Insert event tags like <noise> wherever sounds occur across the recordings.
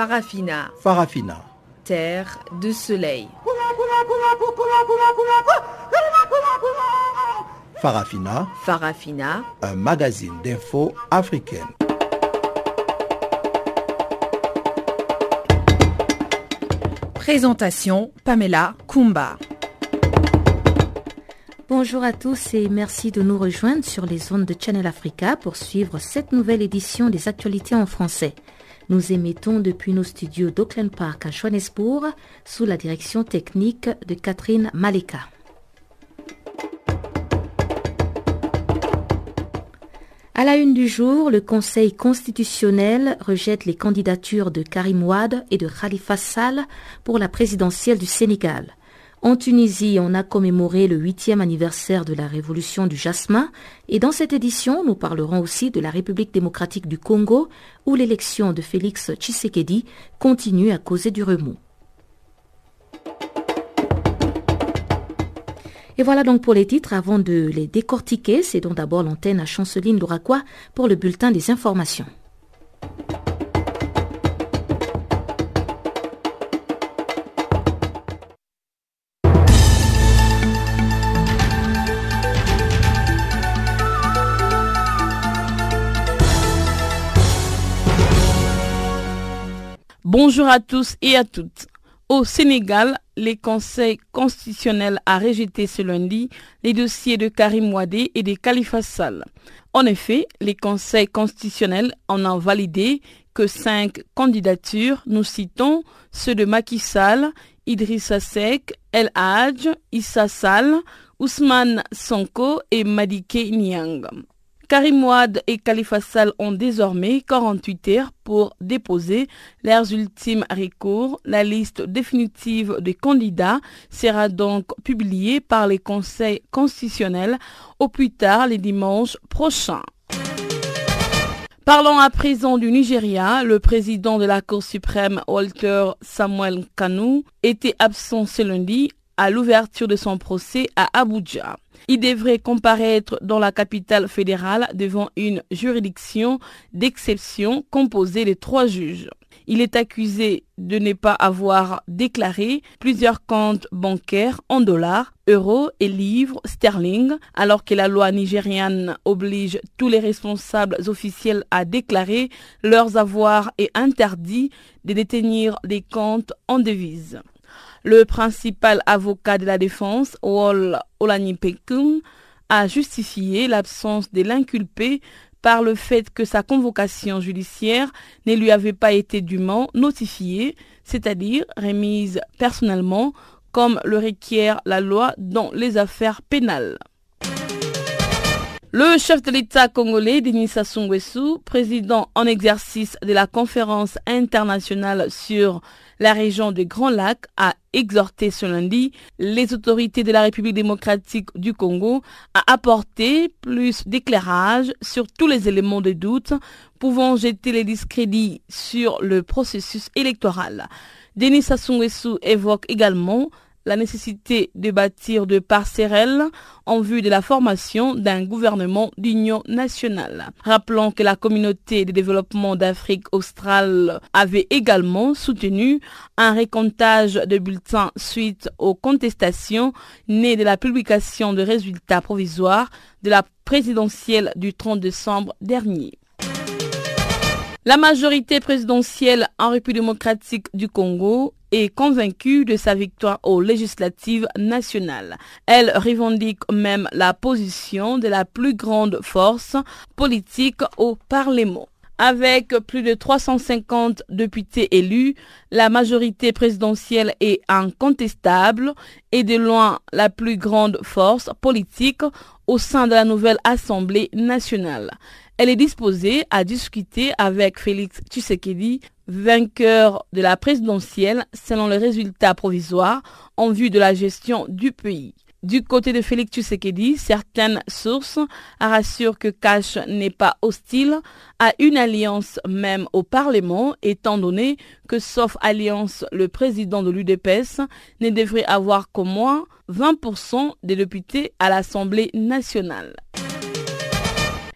Farafina, Farafina. terre de soleil. Farafina, Farafina, un magazine d'infos africaine. Présentation Pamela Kumba. Bonjour à tous et merci de nous rejoindre sur les ondes de Channel Africa pour suivre cette nouvelle édition des actualités en français. Nous émettons depuis nos studios d'Auckland Park à Johannesburg sous la direction technique de Catherine Maleka. À la une du jour, le Conseil constitutionnel rejette les candidatures de Karim Ouad et de Khalifa Sall pour la présidentielle du Sénégal. En Tunisie, on a commémoré le huitième anniversaire de la révolution du jasmin et dans cette édition, nous parlerons aussi de la République démocratique du Congo où l'élection de Félix Tshisekedi continue à causer du remous. Et voilà donc pour les titres. Avant de les décortiquer, c'est donc d'abord l'antenne à Chanceline Louraquois pour le bulletin des informations. Bonjour à tous et à toutes. Au Sénégal, le Conseil constitutionnel a rejeté ce lundi les dossiers de Karim Ouadé et de Khalifa Sall. En effet, les conseils constitutionnels en ont validé que cinq candidatures, nous citons ceux de Macky Sall, Idrissa Seck, El Hadj, Issa Sall, Ousmane Sonko et Madike Niang. Karim Ouad et Khalifa Sall ont désormais 48 heures pour déposer leurs ultimes recours. La liste définitive des candidats sera donc publiée par les conseils constitutionnels au plus tard les dimanches prochains. Parlons à présent du Nigeria. Le président de la Cour suprême, Walter Samuel Kanu, était absent ce lundi à l'ouverture de son procès à Abuja. Il devrait comparaître dans la capitale fédérale devant une juridiction d'exception composée de trois juges. Il est accusé de ne pas avoir déclaré plusieurs comptes bancaires en dollars, euros et livres sterling, alors que la loi nigériane oblige tous les responsables officiels à déclarer leurs avoirs et interdit de détenir des comptes en devises. Le principal avocat de la défense, Wol Olanipekun, a justifié l'absence de l'inculpé par le fait que sa convocation judiciaire ne lui avait pas été dûment notifiée, c'est-à-dire remise personnellement comme le requiert la loi dans les affaires pénales. Le chef de l'État congolais, Denis Sassou Nguesso, président en exercice de la conférence internationale sur la région des Grands Lacs, a exhorté ce lundi les autorités de la République démocratique du Congo à apporter plus d'éclairage sur tous les éléments de doute pouvant jeter les discrédits sur le processus électoral. Denis Sassou Nguesso évoque également la nécessité de bâtir de passerelles en vue de la formation d'un gouvernement d'union nationale. Rappelons que la communauté de développement d'Afrique australe avait également soutenu un récomptage de bulletins suite aux contestations nées de la publication de résultats provisoires de la présidentielle du 30 décembre dernier. La majorité présidentielle en République démocratique du Congo est convaincue de sa victoire aux législatives nationales. Elle revendique même la position de la plus grande force politique au Parlement. Avec plus de 350 députés élus, la majorité présidentielle est incontestable et de loin la plus grande force politique au sein de la nouvelle Assemblée nationale. Elle est disposée à discuter avec Félix Tshisekedi, vainqueur de la présidentielle selon les résultats provisoires en vue de la gestion du pays. Du côté de Félix Tshisekedi, certaines sources rassurent que Cash n'est pas hostile à une alliance même au Parlement, étant donné que sauf alliance, le président de l'UDPS ne devrait avoir qu'au moins 20% des députés à l'Assemblée nationale.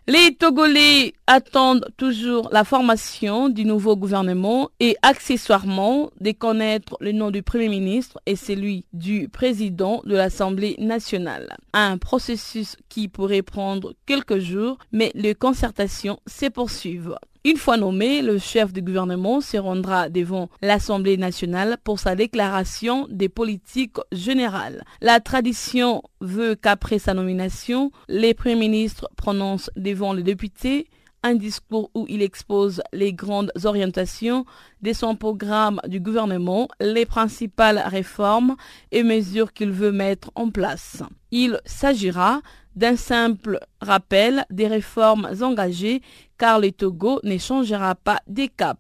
Les Togolais attendent toujours la formation du nouveau gouvernement et accessoirement de connaître le nom du Premier ministre et celui du président de l'Assemblée nationale. Un processus qui pourrait prendre quelques jours, mais les concertations se poursuivent. Une fois nommé, le chef du gouvernement se rendra devant l'Assemblée nationale pour sa déclaration des politiques générales. La tradition veut qu'après sa nomination, les premiers ministres prononcent devant les députés un discours où il expose les grandes orientations de son programme du gouvernement, les principales réformes et mesures qu'il veut mettre en place. Il s'agira d'un simple rappel des réformes engagées car le Togo ne changera pas des caps.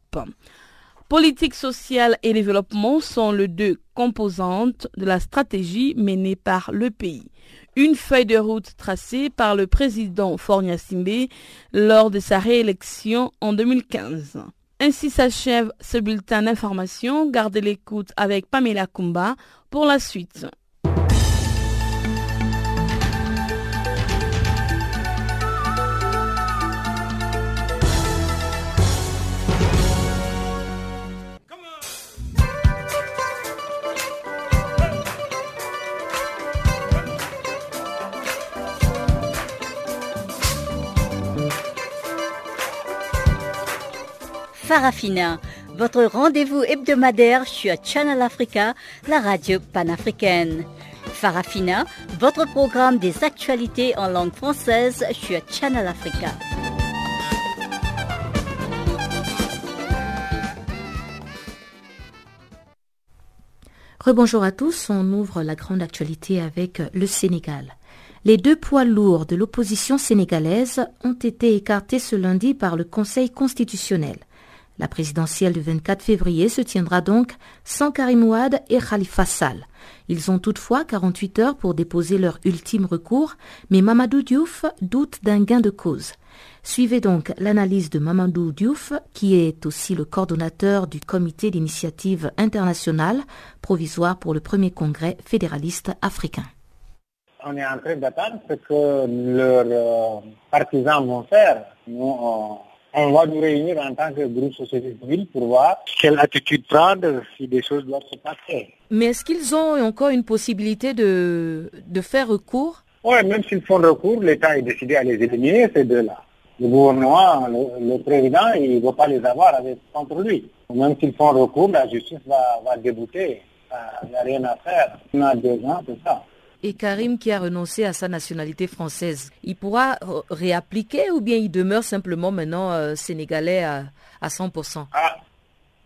Politique sociale et développement sont les deux composantes de la stratégie menée par le pays. Une feuille de route tracée par le président Fornia Simbe lors de sa réélection en 2015. Ainsi s'achève ce bulletin d'information. Gardez l'écoute avec Pamela Kumba pour la suite. Farafina, votre rendez-vous hebdomadaire sur Channel Africa, la radio panafricaine. Farafina, votre programme des actualités en langue française sur Channel Africa. Rebonjour à tous, on ouvre la grande actualité avec le Sénégal. Les deux poids lourds de l'opposition sénégalaise ont été écartés ce lundi par le Conseil constitutionnel. La présidentielle du 24 février se tiendra donc sans Karim Ouad et Khalifa Sall. Ils ont toutefois 48 heures pour déposer leur ultime recours, mais Mamadou Diouf doute d'un gain de cause. Suivez donc l'analyse de Mamadou Diouf, qui est aussi le coordonnateur du comité d'initiative internationale provisoire pour le premier congrès fédéraliste africain. On est en train d'attendre ce que leurs euh, partisans vont faire. Va nous réunir en tant que groupe société civile pour voir quelle attitude prendre si des choses doivent se passer. Mais est-ce qu'ils ont encore une possibilité de, de faire recours? Oui, même s'ils font recours, l'État est décidé à les éliminer, ces deux-là. Le gouvernement, le, président, il ne veut pas les avoir avec, contre lui. Même s'ils font recours, la justice va, va débouter. Il n'y a rien à faire. On a deux ans, c'est ça et Karim qui a renoncé à sa nationalité française, il pourra réappliquer ou bien il demeure simplement maintenant euh, sénégalais à, à 100% Ah,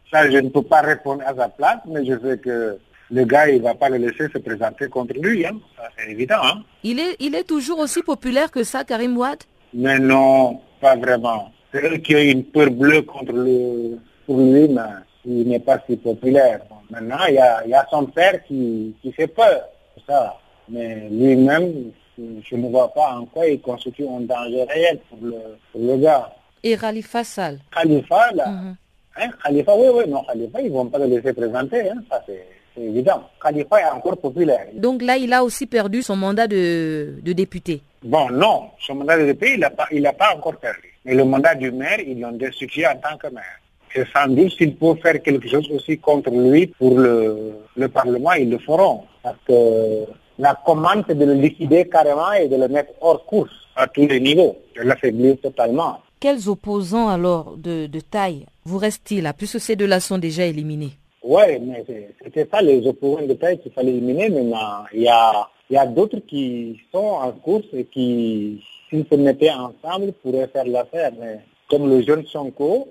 ça je ne peux pas répondre à sa place, mais je sais que le gars, il ne va pas le laisser se présenter contre lui, hein. c'est évident. Hein. Il, est, il est toujours aussi populaire que ça, Karim Ouad Mais non, pas vraiment. C'est eux qui ont une peur bleue contre le, pour lui, mais il n'est pas si populaire. maintenant, il y, a, y a, son père qui, qui fait peur. Ça. Mais lui-même, je ne vois pas en quoi il constitue un danger réel pour le, pour le gars. Et Khalifa Sall Khalifa, là. Mhm. hein, Khalifa, oui, oui, non, Khalifa, ils ne vont pas le laisser présenter, hein, ça c'est évident. Khalifa est encore populaire. Donc là, il a aussi perdu son mandat de, de député. Bon, non, son mandat de député, il n'a pas, il pas encore perdu. Mais le mandat du maire, ils l'ont destitué en tant que maire. Et sans doute, s'il faut faire quelque chose aussi contre lui pour le, le Parlement, ils le feront. Parce que la commande, c'est de le liquider carrément et de le mettre hors course à tous les niveaux, de l'affaiblir totalement. Quels opposants alors de, de taille vous reste-t-il, là, puisque ces deux-là sont déjà éliminés? Oui, mais c'était ça les opposants de taille qu'il fallait éliminer. Maintenant, il y a, y a d'autres qui sont en course et qui, s'ils se mettaient ensemble, pourraient faire l'affaire. Mais comme le jeune Sonko,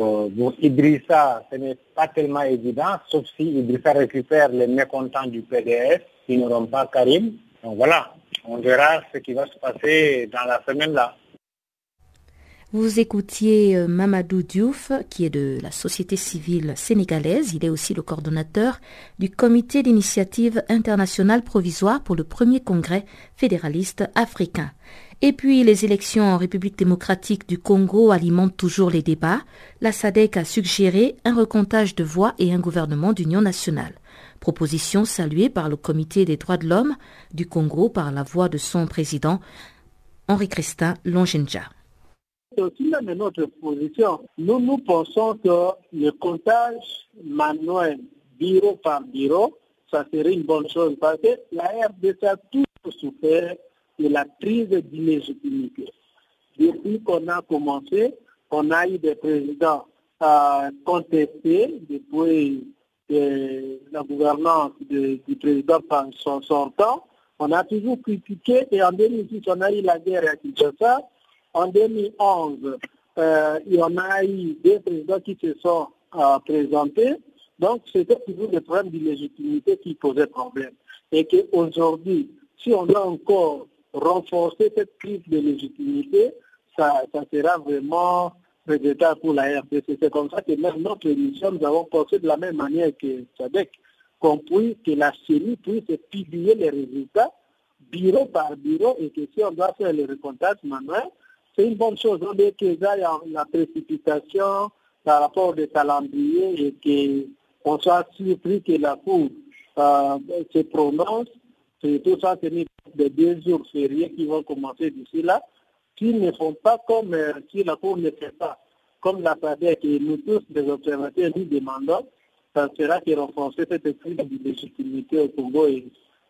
euh, bon, Idrissa, ce n'est pas tellement évident, sauf si Idrissa récupère les mécontents du PDS qui n'auront pas Karim. Donc voilà, on verra ce qui va se passer dans la semaine là. Vous écoutiez euh, Mamadou Diouf, qui est de la société civile sénégalaise. Il est aussi le coordonnateur du comité d'initiative internationale provisoire pour le premier congrès fédéraliste africain. Et puis, les élections en République démocratique du Congo alimentent toujours les débats. La SADC a suggéré un recomptage de voix et un gouvernement d'union nationale proposition saluée par le Comité des droits de l'homme du Congo par la voix de son président, Henri Christin Longenja. c'est aussi même notre position. Nous, nous pensons que le comptage manuel, bureau par bureau, ça serait une bonne chose parce que la RDC a toujours souffert de la crise d'illégitimité. Depuis qu'on a commencé, on a eu des présidents euh, contestés depuis euh, la gouvernance du président son sortant. On a toujours critiqué et en 2006, on a eu la guerre à Kinshasa. En 2011, euh, il y en a eu des présidents qui se sont euh, présentés. Donc, c'était toujours des problèmes d'illégitimité qui posaient problème. Et qu'aujourd'hui, si on doit encore renforcer cette crise de légitimité, ça, ça sera vraiment regrettable pour la RDC. C'est comme ça que même notre émission, nous avons pensé de la même manière que SADEC, qu'on puisse, que la CENI puisse publier les résultats bureau par bureau et que si on doit faire le recomptage manuel, c'est une bonne chose. On dit qu'il y la précipitation par rapport des calendriers et qu'on soit surpris que la Cour euh, se prononce. C'est tout ça, c'est des deux jours fériés qui vont commencer d'ici là. S'ils ne font pas comme euh, si la Cour ne fait pas, comme la FADEC et nous tous, des observateurs, nous demandons, ça sera que renforcer cette crise de légitimité au Congo et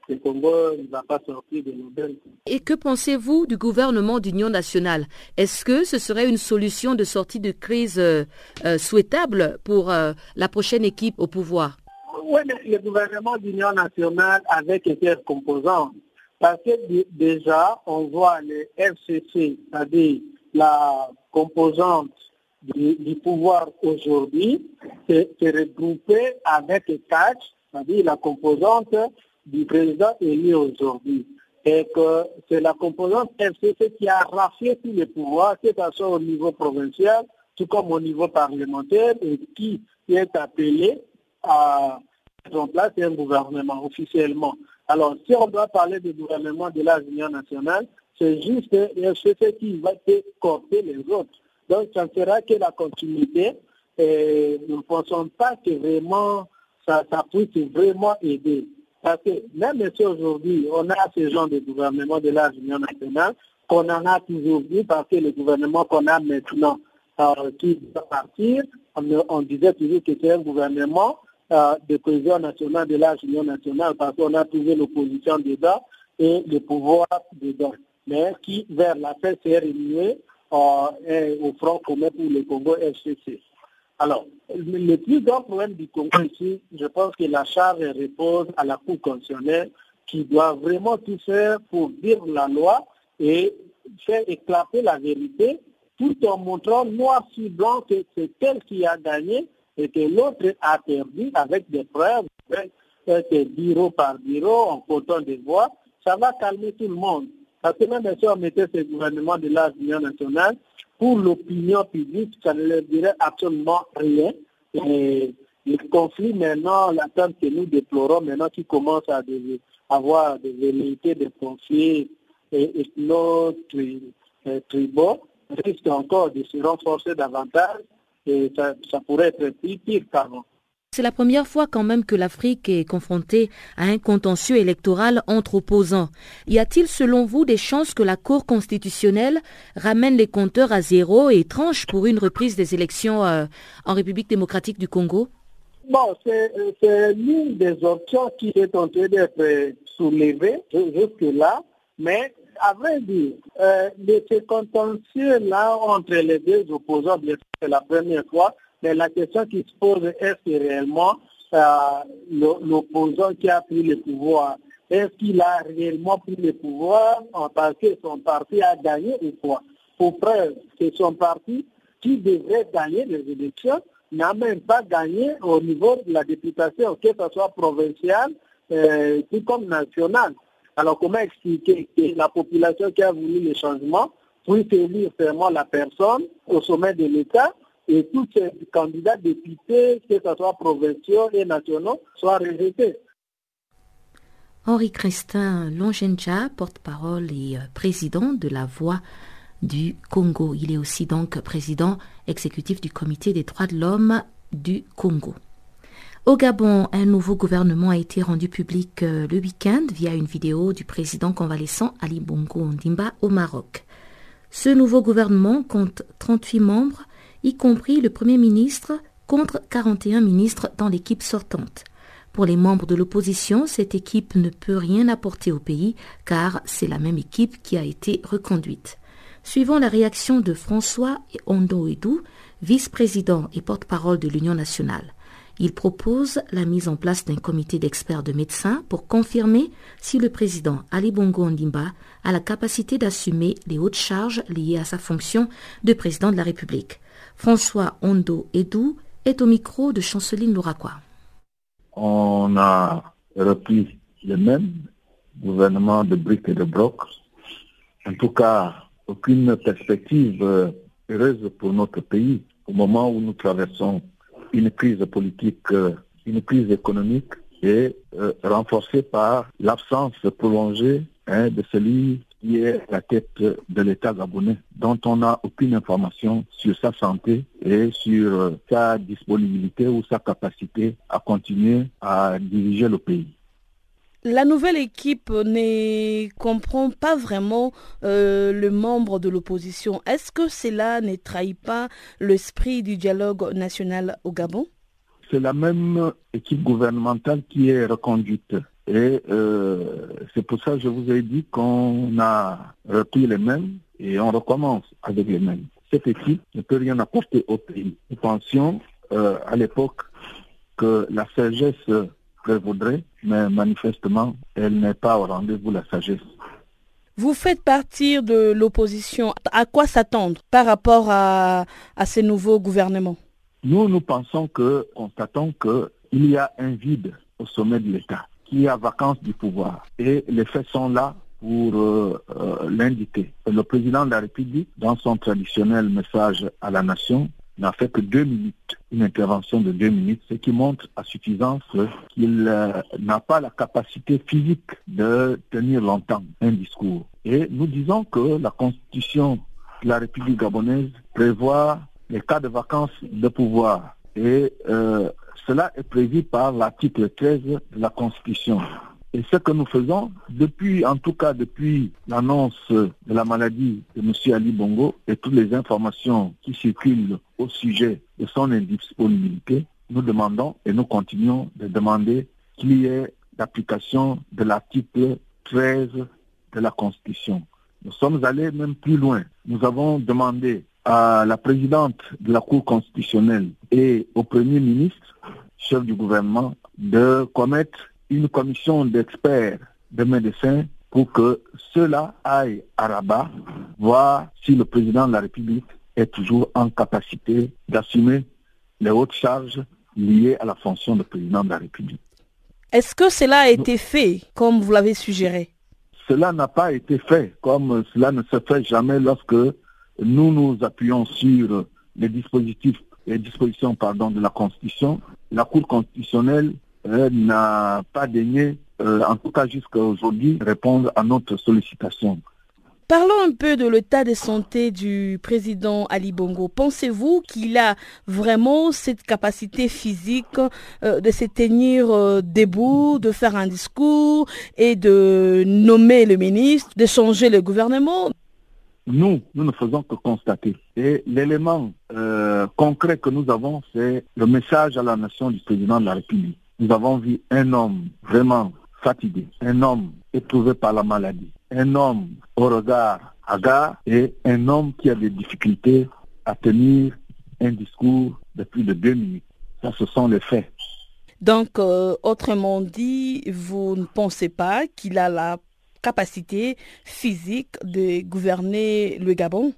le Congo ne va pas sortir de nouvelles. Et que pensez-vous du gouvernement d'union nationale? Est-ce que ce serait une solution de sortie de crise euh, euh, souhaitable pour euh, la prochaine équipe au pouvoir? Oui, mais le gouvernement d'union nationale avec été composants. Parce que déjà, on voit les FCC, c'est-à-dire la composante du, pouvoir aujourd'hui, se, regrouper avec CAC, c'est-à-dire la composante du président élu aujourd'hui. Et que c'est la composante FCC qui a raflé tous les pouvoirs, que ce soit au niveau provincial, tout comme au niveau parlementaire, et qui est appelé à mettre en place un gouvernement officiellement. Alors, si on doit parler du gouvernement de la Union nationale, c'est juste FCC qui va corter les autres. Donc, ça ne sera que la continuité. Et nous ne pensons pas que vraiment ça, puisse vraiment aider. Parce que même si aujourd'hui, on a ce genre de gouvernement de la Union nationale, qu'on en a toujours vu parce que le gouvernement qu'on a maintenant euh, qui va partir, on, disait toujours que c'est un gouvernement euh, de cohésion nationale de la Union nationale parce qu'on a toujours l'opposition dedans et le pouvoir dedans. Mais qui, vers la fin, s'est réuni euh, au Front commun pour le Congo FCC. Alors, le plus grand problème du Congo ici, je pense que la charge repose à la Cour constitutionnelle qui doit vraiment tout faire pour dire la loi et faire éclater la vérité tout en montrant noir sur blanc que c'est elle qui a gagné et que l'autre a perdu avec des preuves, avec bureau par bureau, en comptant des voix. Ça va calmer tout le monde. Parce que même si on mettait ce gouvernement de l'Union nationale, pour l'opinion publique, ça ne leur dirait absolument rien. Et le conflit maintenant, l'attente que nous déplorons maintenant qui commence à avoir des velléités de conflits ethno-tribaux, risque encore de se renforcer davantage et ça, ça pourrait être pire qu'avant. C'est la première fois quand même que l'Afrique est confrontée à un contentieux électoral entre opposants. Y a-t-il selon vous des chances que la Cour constitutionnelle ramène les compteurs à zéro et tranche pour une reprise des élections euh, en République démocratique du Congo? Bon, c'est l'une des options qui est en train d'être soulevée jusque-là, mais à vrai dire, euh, ce contentieux-là entre les deux opposants, c'est la première fois, mais la question qui se pose, est-ce que réellement euh, l'opposant qui a pris le pouvoir, est-ce qu'il a réellement pris le pouvoir parce que son parti a gagné ou quoi Pour preuve que son parti, qui devrait gagner les élections, n'a même pas gagné au niveau de la députation, que ce soit provinciale, euh, tout comme nationale. Alors comment expliquer que la population qui a voulu le changement puisse élire seulement la personne au sommet de l'État et tous ces candidats députés, que ce soit provinciaux et nationaux, soient rejetés? Henri Christin Longenja, porte-parole et euh, président de la Voix du Congo. Il est aussi donc président exécutif du Comité des droits de l'homme du Congo. Au Gabon, un nouveau gouvernement a été rendu public euh, le week-end via une vidéo du président convalescent Ali Bongo Ondimba au Maroc. Ce nouveau gouvernement compte 38 membres, y compris le Premier ministre, contre 41 ministres dans l'équipe sortante. Pour les membres de l'opposition, cette équipe ne peut rien apporter au pays car c'est la même équipe qui a été reconduite. Suivant la réaction de François Ondo Edou, vice-président et porte-parole de l'Union nationale, il propose la mise en place d'un comité d'experts de médecins pour confirmer si le président Ali Bongo Ondimba a la capacité d'assumer les hautes charges liées à sa fonction de président de la République. François Ondo Edou est au micro de Chanceline Louraquois on a repris le même gouvernement de briques et de brocs. En tout cas, aucune perspective heureuse pour notre pays au moment où nous traversons une crise politique, euh, une crise économique et euh, renforcée par l'absence prolongée hein, de celui qui est la tête de l'État gabonais, dont on n'a aucune information sur sa santé et sur euh, sa disponibilité ou sa capacité à continuer à diriger le pays. La nouvelle équipe ne comprend pas vraiment euh, le membre de l'opposition. Est-ce que cela ne trahit pas l'esprit du dialogue national au Gabon? C'est la même équipe gouvernementale qui est reconduite. Et euh, c'est pour ça que je vous ai dit qu'on a repris les mêmes et on recommence avec les mêmes. Cette équipe ne peut rien apporter au pays. Nous pensions euh, à l'époque que la sagesse prévaudrait, mais manifestement, elle n'est pas au rendez-vous, la sagesse. Vous faites partie de l'opposition. À quoi s'attendre par rapport à, à ces nouveaux gouvernements? Nous, nous pensons que, constatons qu'il y a un vide au sommet de l'État qui a vacance du pouvoir. Et les faits sont là pour euh, euh, l'indiquer. Le président de la République, dans son traditionnel message à la nation, n'a fait que deux minutes, une intervention de deux minutes, ce qui montre à suffisance qu'il euh, n'a pas la capacité physique de tenir longtemps un discours. Et nous disons que la constitution de la République gabonaise prévoit les cas de vacances de pouvoir. Et cela est prévu par l'article 13 de la Constitution. Et ce que nous faisons, depuis, en tout cas depuis l'annonce de la maladie de M. Ali Bongo et toutes les informations qui circulent au sujet de son indisponibilité, nous demandons et nous continuons de demander qu'il y ait l'application de l'article 13 de la Constitution. Nous sommes allés même plus loin. Nous avons demandé à la présidente de la Cour constitutionnelle et au Premier ministre chef du gouvernement, de commettre une commission d'experts, de médecins, pour que cela aille à Rabat, voir si le président de la République est toujours en capacité d'assumer les hautes charges liées à la fonction de président de la République. Est-ce que cela a été fait comme vous l'avez suggéré? Cela n'a pas été fait comme cela ne se fait jamais lorsque nous nous appuyons sur les dispositifs les dispositions pardon, de la Constitution, la Cour constitutionnelle euh, n'a pas daigné, euh, en tout cas jusqu'à aujourd'hui, répondre à notre sollicitation. Parlons un peu de l'état de santé du président Ali Bongo. Pensez-vous qu'il a vraiment cette capacité physique euh, de se tenir debout, de faire un discours et de nommer le ministre, de changer le gouvernement? Nous, nous ne faisons que constater. Et l'élément euh, concret que nous avons, c'est le message à la nation du président de la République. Nous avons vu un homme vraiment fatigué, un homme éprouvé par la maladie, un homme au regard hagard et un homme qui a des difficultés à tenir un discours de plus de deux minutes. Ça, ce sont les faits. Donc, euh, autrement dit, vous ne pensez pas qu'il a la capacité physique de gouverner le Gabon?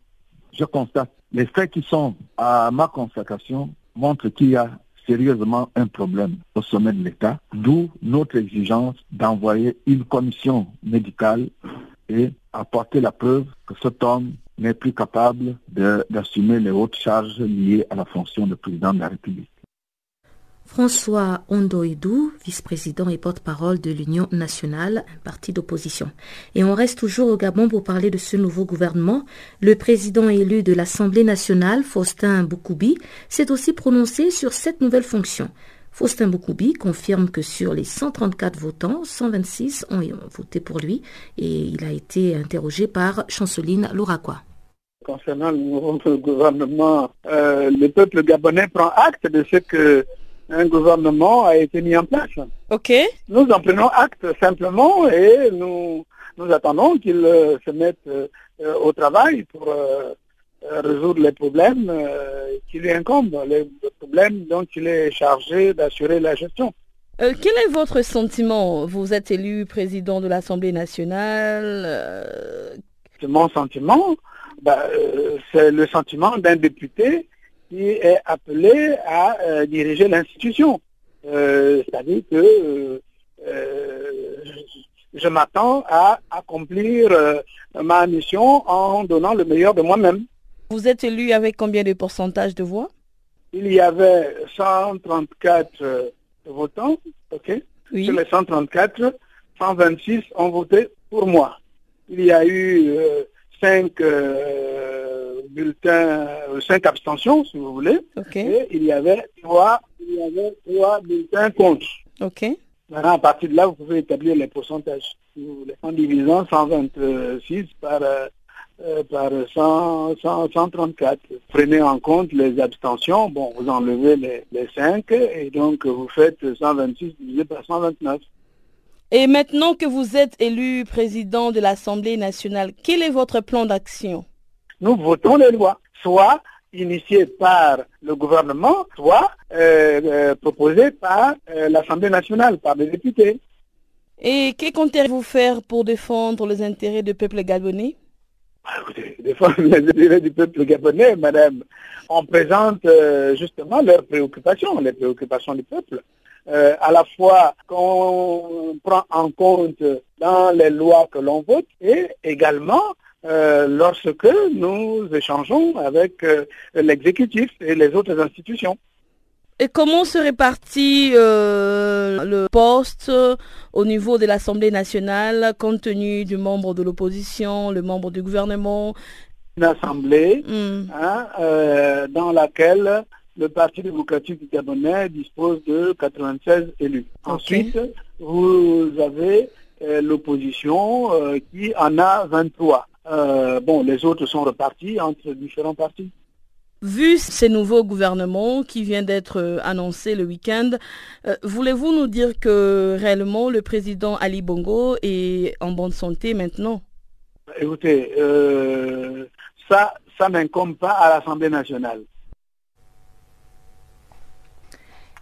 Je constate. Les faits qui sont à ma constatation montrent qu'il y a sérieusement un problème au sommet de l'État, d'où notre exigence d'envoyer une commission médicale et apporter la preuve que cet homme n'est plus capable d'assumer les hautes charges liées à la fonction de président de la République. François Ondoidou, vice-président et porte-parole de l'Union nationale, parti d'opposition. Et on reste toujours au Gabon pour parler de ce nouveau gouvernement. Le président élu de l'Assemblée nationale, Faustin Boukoubi, s'est aussi prononcé sur cette nouvelle fonction. Faustin Boukoubi confirme que sur les 134 votants, 126 ont voté pour lui et il a été interrogé par Chanceline Louraquois. concernant le nouveau gouvernement, euh, le peuple gabonais prend acte de ce que un gouvernement a été mis en place. Ok. Nous en prenons acte simplement et nous, nous attendons qu'il euh, se mette euh, au travail pour résoudre les problèmes qui lui incombent, les problèmes dont il est chargé d'assurer la gestion. quel est votre sentiment? Vous êtes élu président de l'Assemblée nationale. Mon sentiment, bah, c'est le sentiment d'un député qui est appelé à euh, diriger l'institution. Euh, c'est-à-dire que euh, je m'attends à accomplir ma mission en donnant le meilleur de moi-même. Vous êtes élu avec combien de pourcentage de voix? Il y avait 134 votants, ok? Oui. Sur les 134, 126 ont voté pour moi. Il y a eu 5 bulletins, euh, cinq abstentions, si vous voulez. Et il y avait trois, il y avait trois bulletins contre. Ok. Maintenant, à partir de là, vous pouvez établir les pourcentages, si vous voulez. En divisant 126 par, euh, par 100, 134. Prenez en compte les abstentions. Bon, vous enlevez les, les 5 et donc vous faites 126 divisé par 129. Et maintenant que vous êtes élu président de l'Assemblée nationale, quel est votre plan d'action? Nous votons les lois, soit initiées par le gouvernement, soit euh, euh, proposées par euh, l'Assemblée nationale, par les députés. Et que comptez-vous faire pour défendre les intérêts du peuple gabonais? Ah, écoutez, défendre <laughs> les intérêts du peuple gabonais, madame. On présente justement leurs préoccupations, les préoccupations du peuple. à la fois qu'on prend en compte dans les lois que l'on vote et également euh, lorsque nous échangeons avec euh, l'exécutif et les autres institutions. Et comment se répartit euh, le poste au niveau de l'Assemblée nationale compte tenu du membre de l'opposition, le membre du gouvernement? Une assemblée hmm. hein, dans laquelle le Parti démocratique du Gabonais dispose de 96 élus. Ensuite, vous avez l'opposition qui en a 23. Euh, bon, les autres sont repartis entre différents partis. Vu ces nouveaux gouvernements qui viennent d'être euh, annoncés le week-end, euh, voulez-vous nous dire que réellement le président Ali Bongo est en bonne santé maintenant? Écoutez, ça, ça n'incombe pas à l'Assemblée nationale.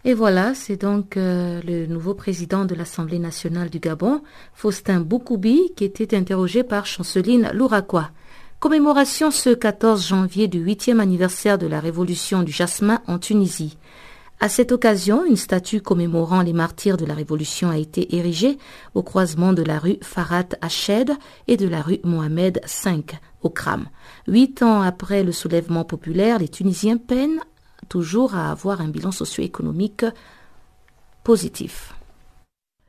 Et voilà, c'est donc euh, le nouveau président de l'Assemblée nationale du Gabon, Faustin Boukoubi, qui était interrogé par Chanceline Louraquois. Commémoration ce 14 janvier du huitième anniversaire de la révolution du jasmin en Tunisie. À cette occasion, une statue commémorant les martyrs de la Révolution a été érigée au croisement de la rue Farhat Ached et de la rue Mohamed V au Kram. Huit ans après le soulèvement populaire, les Tunisiens peinent toujours à avoir un bilan socio-économique positif.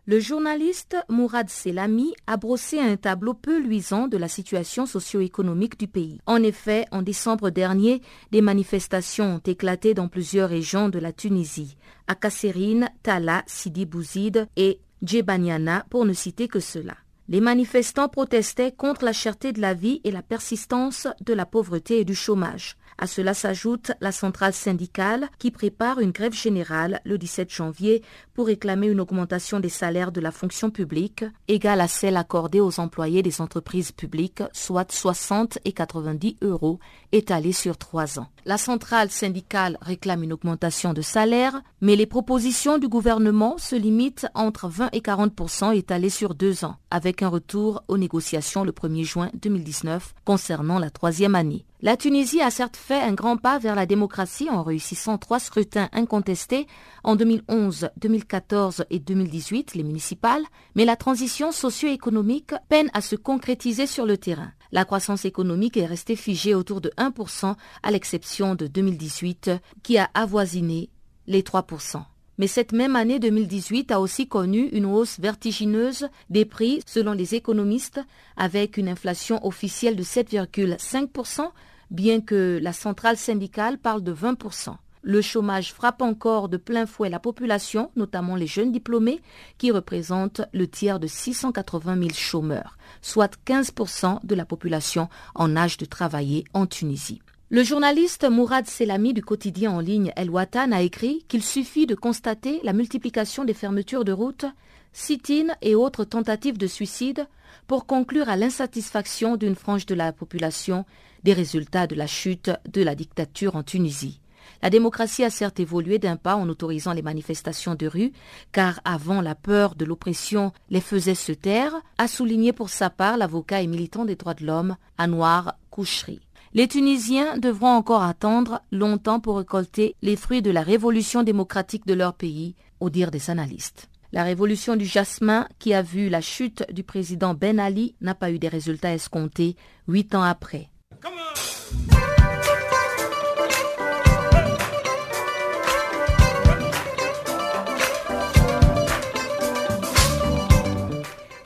Le journaliste Mourad Selami a brossé un tableau peu luisant de la situation socio-économique du pays. En effet, en décembre dernier, des manifestations ont éclaté dans plusieurs régions de la Tunisie, à Kasserine, Tala, Sidi Bouzid et Djebaniana, pour ne citer que cela. Les manifestants protestaient contre la cherté de la vie et la persistance de la pauvreté et du chômage. À cela s'ajoute la centrale syndicale qui prépare une grève générale le 17 janvier pour réclamer une augmentation des salaires de la fonction publique égale à celle accordée aux employés des entreprises publiques, soit 60 et 90 euros étalés sur trois ans. La centrale syndicale réclame une augmentation de salaire, mais les propositions du gouvernement se limitent entre 20 et 40% étalés sur deux ans, avec un retour aux négociations le 1er juin 2019 concernant la troisième année. La Tunisie a certes fait un grand pas vers la démocratie en réussissant trois scrutins incontestés en 2011, 2014 et 2018, les municipales, mais la transition socio-économique peine à se concrétiser sur le terrain. La croissance économique est restée figée autour de 1% à l'exception de 2018 qui a avoisiné les 3%. Mais cette même année 2018 a aussi connu une hausse vertigineuse des prix selon les économistes avec une inflation officielle de 7,5% bien que la centrale syndicale parle de 20%. Le chômage frappe encore de plein fouet la population, notamment les jeunes diplômés, qui représentent le tiers de 680 000 chômeurs, soit 15% de la population en âge de travailler en Tunisie. Le journaliste Mourad Selami du quotidien en ligne El Watan a écrit qu'il suffit de constater la multiplication des fermetures de routes, sit-in et autres tentatives de suicide pour conclure à l'insatisfaction d'une frange de la population des résultats de la chute de la dictature en Tunisie. La démocratie a certes évolué d'un pas en autorisant les manifestations de rue, car avant la peur de l'oppression les faisait se taire, a souligné pour sa part l'avocat et militant des droits de l'homme, Anwar Kouchri. Les Tunisiens devront encore attendre longtemps pour récolter les fruits de la révolution démocratique de leur pays, au dire des analystes. La révolution du jasmin, qui a vu la chute du président Ben Ali, n'a pas eu des résultats escomptés huit ans après.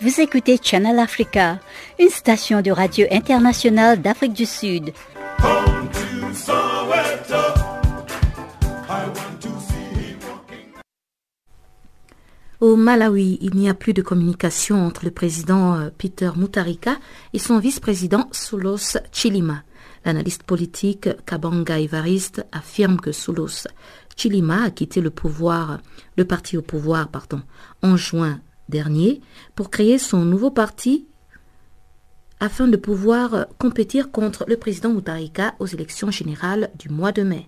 Vous écoutez Channel Africa, une station de radio internationale d'Afrique du Sud. Au Malawi, il n'y a plus de communication entre le président euh, Peter Mutarika et son vice-président Soulos Chilima. L'analyste politique Kabanga Evariste affirme que Soulos Chilima a quitté le pouvoir, le parti au pouvoir, pardon, en juin dernier pour créer son nouveau parti afin de pouvoir compétir contre le président Mutarika aux élections générales du mois de mai.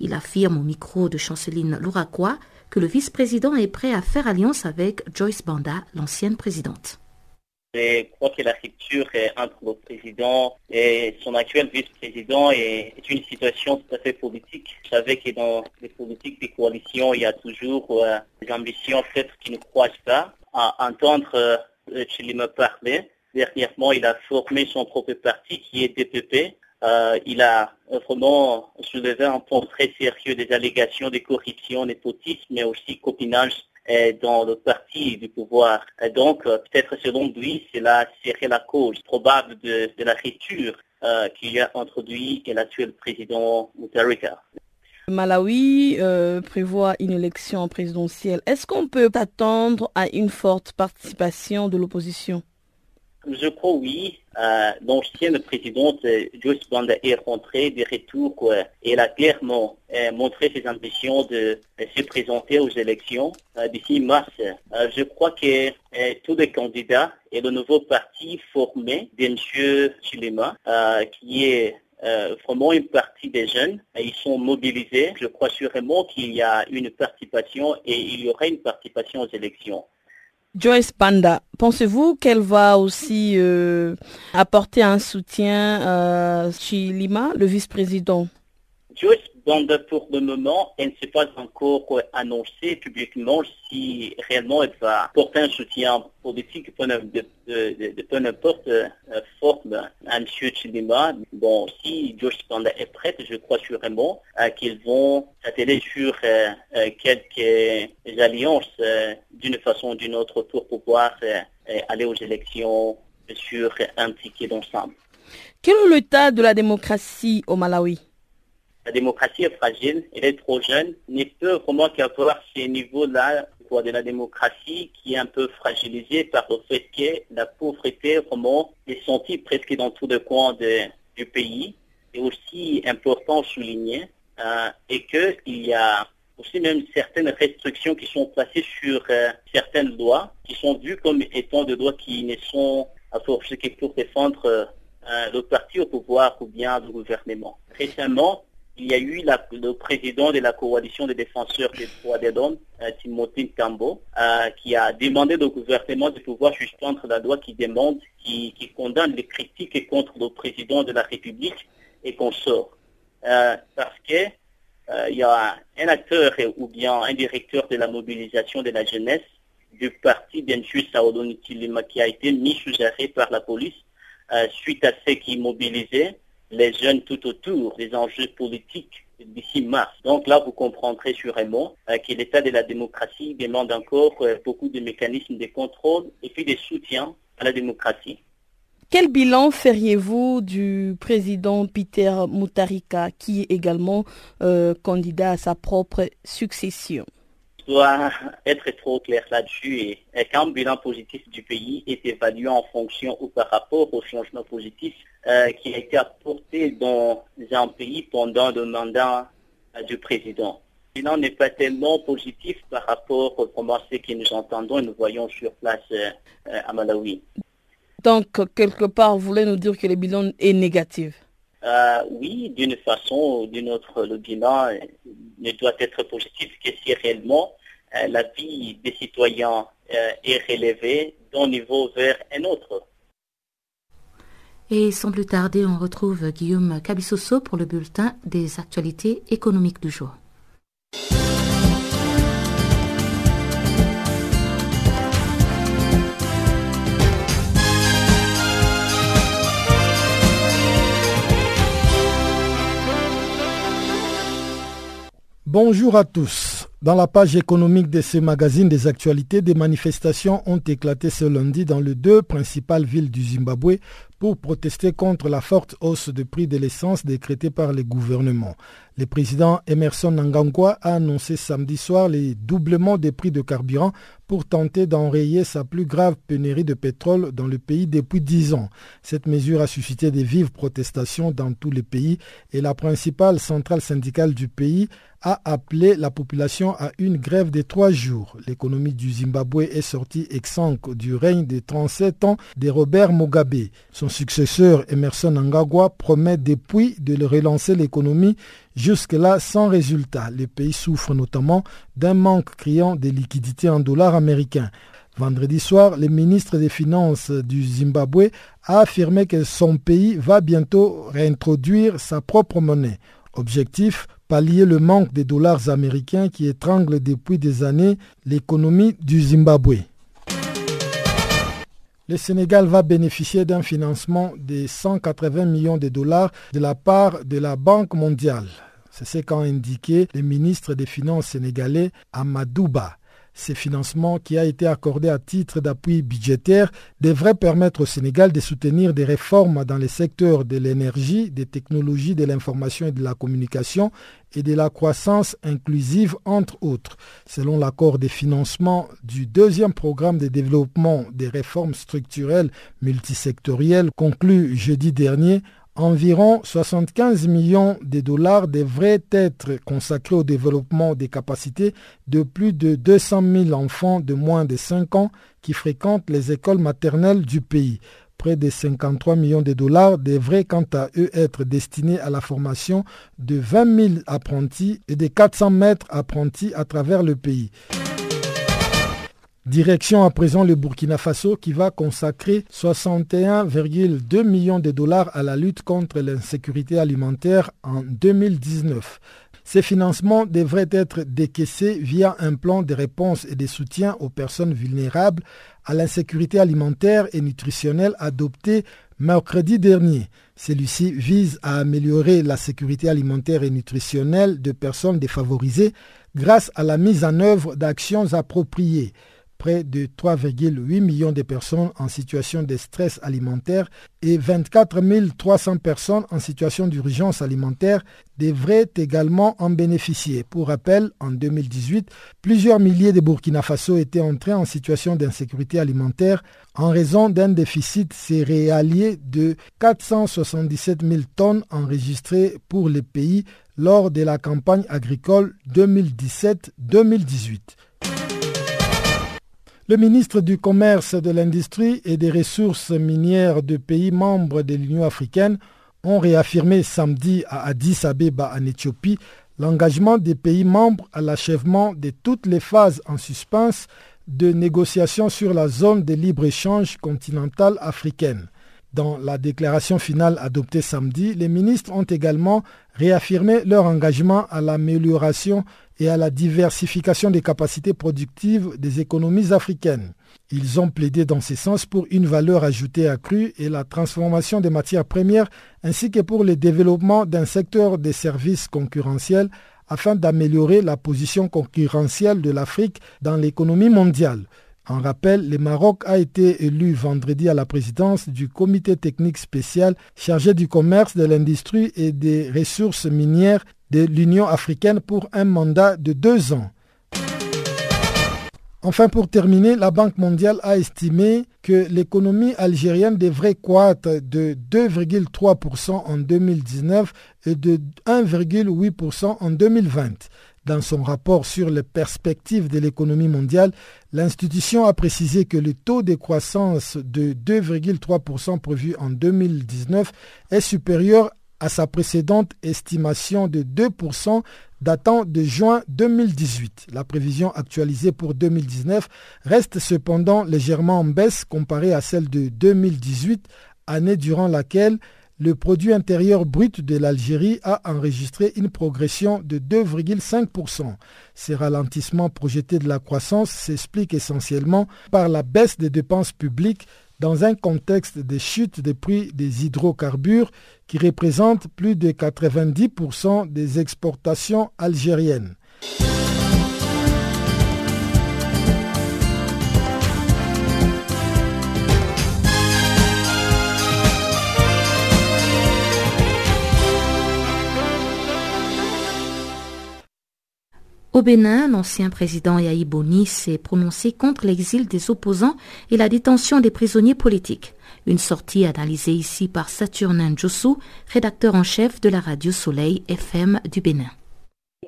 Il affirme au micro de Chanceline Louraquois que le vice-président est prêt à faire alliance avec Joyce Banda, l'ancienne présidente. Je crois que la rupture entre le président et son actuel vice-président est, une situation tout à fait politique. Vous savez que dans les politiques des coalitions, il y a toujours euh, des ambitions peut-être qui ne croisent pas à entendre euh, Chilima parler. Dernièrement, il a formé son propre parti qui est DPP. Euh, il a vraiment soulevé un point très sérieux des allégations de corruption, népotisme, mais aussi copinage dans le parti du pouvoir. Donc, euh, peut-être selon lui, cela serait la cause probable de, la rupture euh, qu'il a introduit l'actuel président Mutarika. Malawi euh, prévoit une élection présidentielle. Est-ce qu'on peut attendre à une forte participation de l'opposition? Je crois oui. Euh, L'ancienne présidente euh, Joyce Banda est rentrée des retours et elle a clairement euh, montré ses ambitions de, se présenter aux élections d'ici mars. je crois que tous les candidats et le nouveau parti formé d'M. Chilema, qui est euh, vraiment une partie des jeunes. Ils sont mobilisés. Je crois sûrement qu'il y a une participation et il y aura une participation aux élections. Joyce Panda, pensez-vous qu'elle va aussi euh, apporter un soutien à Chilima, le vice-président? Joyce pour le moment, elle ne s'est pas encore annoncée publiquement si réellement elle va porter un soutien politique de, de, peu n'importe euh, forme à M. Chilima. Bon, si Joyce Banda est prête, je crois sûrement euh, qu'ils vont s'atteler sur euh, quelques alliances d'une façon ou d'une autre pour pouvoir aller aux élections sur un ticket d'ensemble. Quel est l'état de la démocratie au Malawi? La démocratie est fragile, elle est trop jeune, ne peut vraiment qu'avoir ce niveau-là de la démocratie qui est un peu fragilisé par le fait que la pauvreté vraiment est sentie presque dans tous les coins du pays. C'est aussi important souligner euh, et qu'il y a aussi même certaines restrictions qui sont placées sur euh, certaines lois qui sont vues comme étant des lois qui ne sont à force que pour défendre euh, le parti au pouvoir ou bien le gouvernement. Récemment, il y a eu le président de la coalition des défenseurs des droits des hommes, euh, Timothy Kambo, euh, qui a demandé au gouvernement de pouvoir suspendre la loi qui demande, qui, condamne les critiques contre le président de la République et qu'on sort. Euh, parce que il y a un acteur ou bien un directeur de la mobilisation de la jeunesse du parti d'Enchu Saoudoni qui a été mis sous arrêt par la police suite à ce qui mobilisait les jeunes tout autour des enjeux politiques d'ici mars. Donc là, vous comprendrez sûrement euh, que l'état de la démocratie demande encore euh, beaucoup de mécanismes de contrôle et puis de soutien à la démocratie. Quel bilan feriez-vous du président Peter Mutarika, qui est également euh, candidat à sa propre succession? Doit être trop clair là-dessus et, qu'un bilan positif du pays est évalué en fonction ou par rapport au changement positif euh, qui a été apporté dans un pays pendant le mandat euh, du président. Le bilan n'est pas tellement positif par rapport aux commencées que nous entendons et nous voyons sur place euh, à Malawi. Donc, quelque part, vous voulez nous dire que le bilan est négatif? Oui, d'une façon ou d'une autre, le bilan ne doit être positif que si réellement la vie des citoyens est relevée d'un niveau vers un autre. Et sans plus tarder, on retrouve Guillaume Cabissoso pour le bulletin des actualités économiques du jour. Bonjour à tous. Dans la page économique de ce magazine des actualités, des manifestations ont éclaté ce lundi dans les deux principales villes du Zimbabwe pour protester contre la forte hausse de prix de l'essence décrétée par le gouvernement. Le président Emerson Nangangwa a annoncé samedi soir le doublement des prix de carburant pour tenter d'enrayer sa plus grave pénurie de pétrole dans le pays depuis dix ans. Cette mesure a suscité des vives protestations dans tout le pays et la principale centrale syndicale du pays a appelé la population à une grève de trois jours. L'économie du Zimbabwe est sortie exsangue du règne de 37 ans de Robert Mugabe. Son successeur Emerson Nangagwa promet depuis de relancer l'économie jusque-là sans résultat. Le pays souffre notamment d'un manque criant de liquidités en dollars américains. Vendredi soir, le ministre des Finances du Zimbabwe a affirmé que son pays va bientôt réintroduire sa propre monnaie. Objectif pallier le manque de dollars américains qui étrangle depuis des années l'économie du Zimbabwe. Le Sénégal va bénéficier d'un financement de 180 millions de dollars de la part de la Banque mondiale. C'est ce qu'a indiqué le ministre des Finances sénégalais Amadouba. Ce financement qui a été accordé à titre d'appui budgétaire devrait permettre au Sénégal de soutenir des réformes dans les secteurs de l'énergie, des technologies de l'information et de la communication et de la croissance inclusive, entre autres. Selon l'accord de financement du deuxième programme de développement des réformes structurelles multisectorielles conclu jeudi dernier, Environ 75 millions de dollars devraient être consacrés au développement des capacités de plus de 200 000 enfants de moins de 5 ans qui fréquentent les écoles maternelles du pays. Près de 53 millions de dollars devraient quant à eux être destinés à la formation de 20 000 apprentis et de 400 maîtres apprentis à travers le pays. Direction à présent le Burkina Faso qui va consacrer 61,2 millions de dollars à la lutte contre l'insécurité alimentaire en 2019. Ces financements devraient être décaissés via un plan de réponse et de soutien aux personnes vulnérables à l'insécurité alimentaire et nutritionnelle adopté mercredi dernier. Celui-ci vise à améliorer la sécurité alimentaire et nutritionnelle de personnes défavorisées grâce à la mise en œuvre d'actions appropriées près de 3,8 millions de personnes en situation de stress alimentaire et 24 300 personnes en situation d'urgence alimentaire devraient également en bénéficier. Pour rappel, en 2018, plusieurs milliers de Burkina Faso étaient entrés en situation d'insécurité alimentaire en raison d'un déficit céréalier de 477 000 tonnes enregistrées pour les pays lors de la campagne agricole 2017-2018. Le ministre du Commerce, de l'Industrie et des Ressources minières de pays membres de l'Union africaine ont réaffirmé samedi à Addis Abeba en Éthiopie l'engagement des pays membres à l'achèvement de toutes les phases en suspens de négociations sur la zone de libre-échange continentale africaine. Dans la déclaration finale adoptée samedi, les ministres ont également réaffirmé leur engagement à l'amélioration et à la diversification des capacités productives des économies africaines. Ils ont plaidé dans ce sens pour une valeur ajoutée accrue et la transformation des matières premières ainsi que pour le développement d'un secteur des services concurrentiels afin d'améliorer la position concurrentielle de l'Afrique dans l'économie mondiale. En rappel, le Maroc a été élu vendredi à la présidence du comité technique spécial chargé du commerce, de l'industrie et des ressources minières de l'Union africaine pour un mandat de deux ans. Enfin, pour terminer, la Banque mondiale a estimé que l'économie algérienne devrait croître de 2,3% en 2019 et de 1,8% en 2020. Dans son rapport sur les perspectives de l'économie mondiale, l'institution a précisé que le taux de croissance de 2,3% prévu en 2019 est supérieur à sa précédente estimation de 2% datant de juin 2018. La prévision actualisée pour 2019 reste cependant légèrement en baisse comparée à celle de 2018, année durant laquelle le produit intérieur brut de l'Algérie a enregistré une progression de 2,5%. Ces ralentissements projetés de la croissance s'expliquent essentiellement par la baisse des dépenses publiques dans un contexte de chute des prix des hydrocarbures qui représente plus de 90% des exportations algériennes. Au Bénin, l'ancien président Yahi Boni s'est prononcé contre l'exil des opposants et la détention des prisonniers politiques. Une sortie analysée ici par Saturnin Djossou, rédacteur en chef de la radio Soleil FM du Bénin.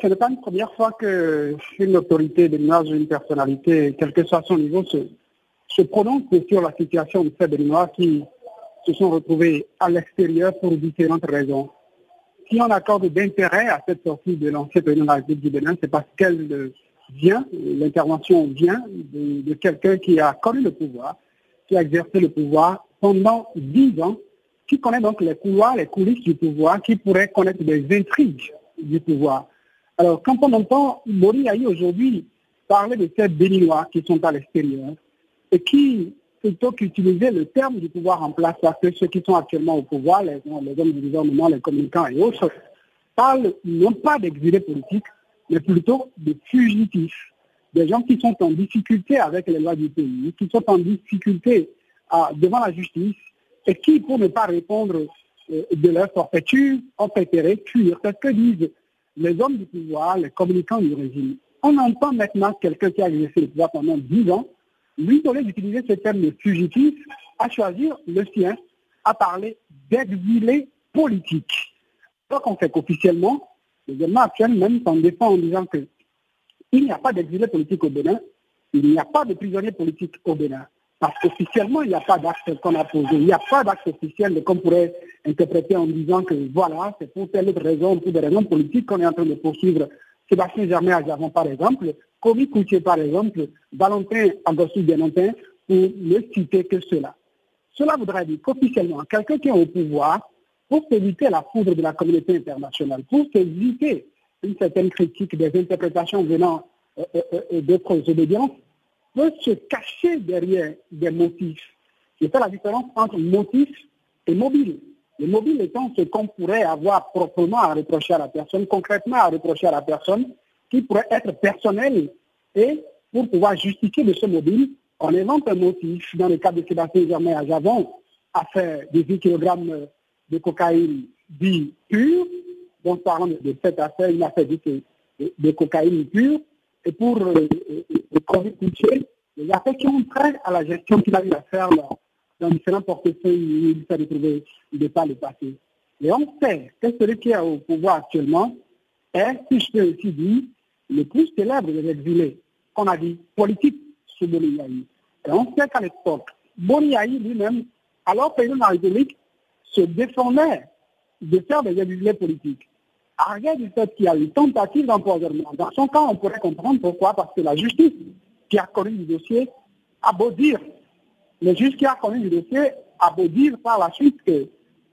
Ce n'est pas une première fois qu'une autorité de ou une personnalité, quel que soit son niveau, se, prononce sur la situation de ces Béninois qui se sont retrouvés à l'extérieur pour différentes raisons si on accorde d'intérêt à cette sortie de l'ancien président de la République du Bénin, c'est parce qu'elle vient, l'intervention vient de, quelqu'un qui a connu le pouvoir, qui a exercé le pouvoir pendant dix ans, qui connaît donc les couloirs, les coulisses du pouvoir, qui pourrait connaître des intrigues du pouvoir. Alors, quand on entend Mori aujourd'hui parler de ces Béninois qui sont à l'extérieur et qui plutôt qu'utiliser le terme du pouvoir en place, parce que ceux qui sont actuellement au pouvoir, les, hommes du gouvernement, les communicants et autres, parlent non pas d'exilés politiques, mais plutôt de fugitifs, des gens qui sont en difficulté avec les lois du pays, qui sont en difficulté devant la justice et qui, pour ne pas répondre euh, de leur forfaiture, ont préféré fuir. C'est ce que disent les hommes du pouvoir, les communicants du régime. On entend maintenant quelqu'un qui a exercé le pouvoir pendant dix ans lui, au lieu d'utiliser ce terme de fugitif, à choisir le sien, à parler d'exilés politiques. Donc on fait qu'officiellement, le gouvernement actuel même s'en défend en disant qu'il n'y a pas d'exilés politiques au Bénin, il n'y a pas de prisonniers politiques au Bénin. Parce qu'officiellement, il n'y a pas d'acte qu'on a posé. Il n'y a pas d'acte officiel qu'on pourrait interpréter en disant que voilà, c'est pour telle autre raison, pour des raisons politiques qu'on est en train de poursuivre Sébastien Germain à par exemple, Komi Koutier, par exemple, Valentin Agostou Benatin, pour ne citer que cela. Cela voudrait dire qu'officiellement, quelqu'un qui est au pouvoir, pour éviter la foudre de la communauté internationale, pour éviter une certaine critique des interprétations venant euh, euh, euh, d'autres obédiences, peut se cacher derrière des motifs. C'est ça la différence entre motif et mobile. Le mobile étant ce qu'on pourrait avoir proprement à reprocher à la personne, concrètement à reprocher à la personne, qui pourrait être personnel et pour pouvoir justifier de ce mobile, on invente un motif. Dans le cas de Sébastien Germain à Javon, a fait 18 kg de cocaïne dit pure. Donc, parlant de cette affaire, il a fait de, de, cocaïne pure. Et pour euh, euh les affaires qui ont trait à la gestion qu'il a eu à faire dans différents portefeuilles, il s'est retrouvé de pas le passé. Et on sait que celui qui est au pouvoir actuellement est, si je peux aussi dire, le plus célèbre des exilés, qu'on a dit politique sous Boniaï. Et on sait qu'à l'époque, Boniaï lui-même, alors président de la République, se défendait de faire des exilés politiques. À du fait qu'il y a une tentative d'empoisonnement, dans son cas, on pourrait comprendre pourquoi, parce que la justice qui a connu du dossier a beau dire, le juge qui a connu du dossier a beau dire par la suite qu'il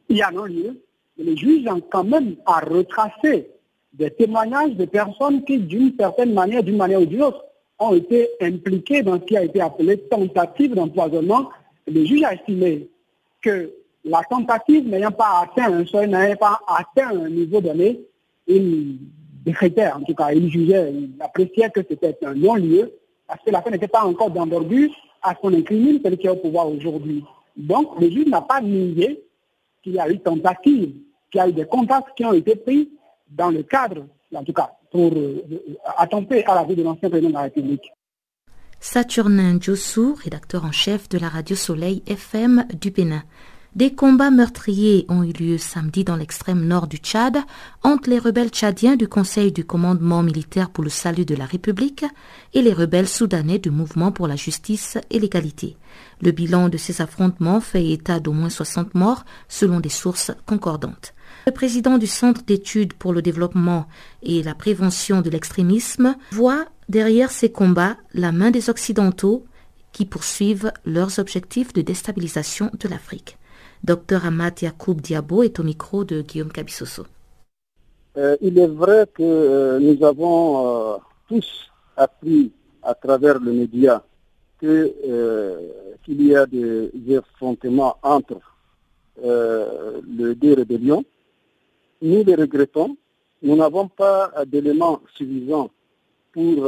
y a non-lieu, mais le juge a quand même à retracer des témoignages de personnes qui, d'une certaine manière, d'une manière ou d'une autre, ont été impliquées dans ce qui a été appelé tentative d'empoisonnement. Le juge a estimé que la tentative n'ayant pas atteint un seuil, n'ayant pas atteint un niveau donné, il décrétait, en tout cas, il jugeait, il appréciait que c'était un non-lieu, parce que l'affaire n'était pas encore d'envergure à qu'on incrimine celui qui est au pouvoir aujourd'hui. Donc, le juge n'a pas nié qu'il y a eu tentative, qu'il y a eu des contacts qui ont été pris dans le cadre, en tout cas, pour euh, attenter à la vie de l'ancien président de la République. Saturnin Djossou, rédacteur en chef de la radio Soleil FM du Bénin. Des combats meurtriers ont eu lieu samedi dans l'extrême nord du Tchad entre les rebelles tchadiens du Conseil du commandement militaire pour le salut de la République et les rebelles soudanais du Mouvement pour la justice et l'égalité. Le bilan de ces affrontements fait état d'au moins 60 morts selon des sources concordantes. Le président du Centre d'études pour le développement et la prévention de l'extrémisme voit derrière ces combats la main des Occidentaux qui poursuivent leurs objectifs de déstabilisation de l'Afrique. Dr Amat Yacoub Diabo est au micro de Guillaume Cabissoso. Euh, il est vrai que euh, nous avons euh, tous appris à travers le média qu'il y a des affrontements entre les deux rébellions. Nous les regrettons. Nous n'avons pas d'éléments suffisants pour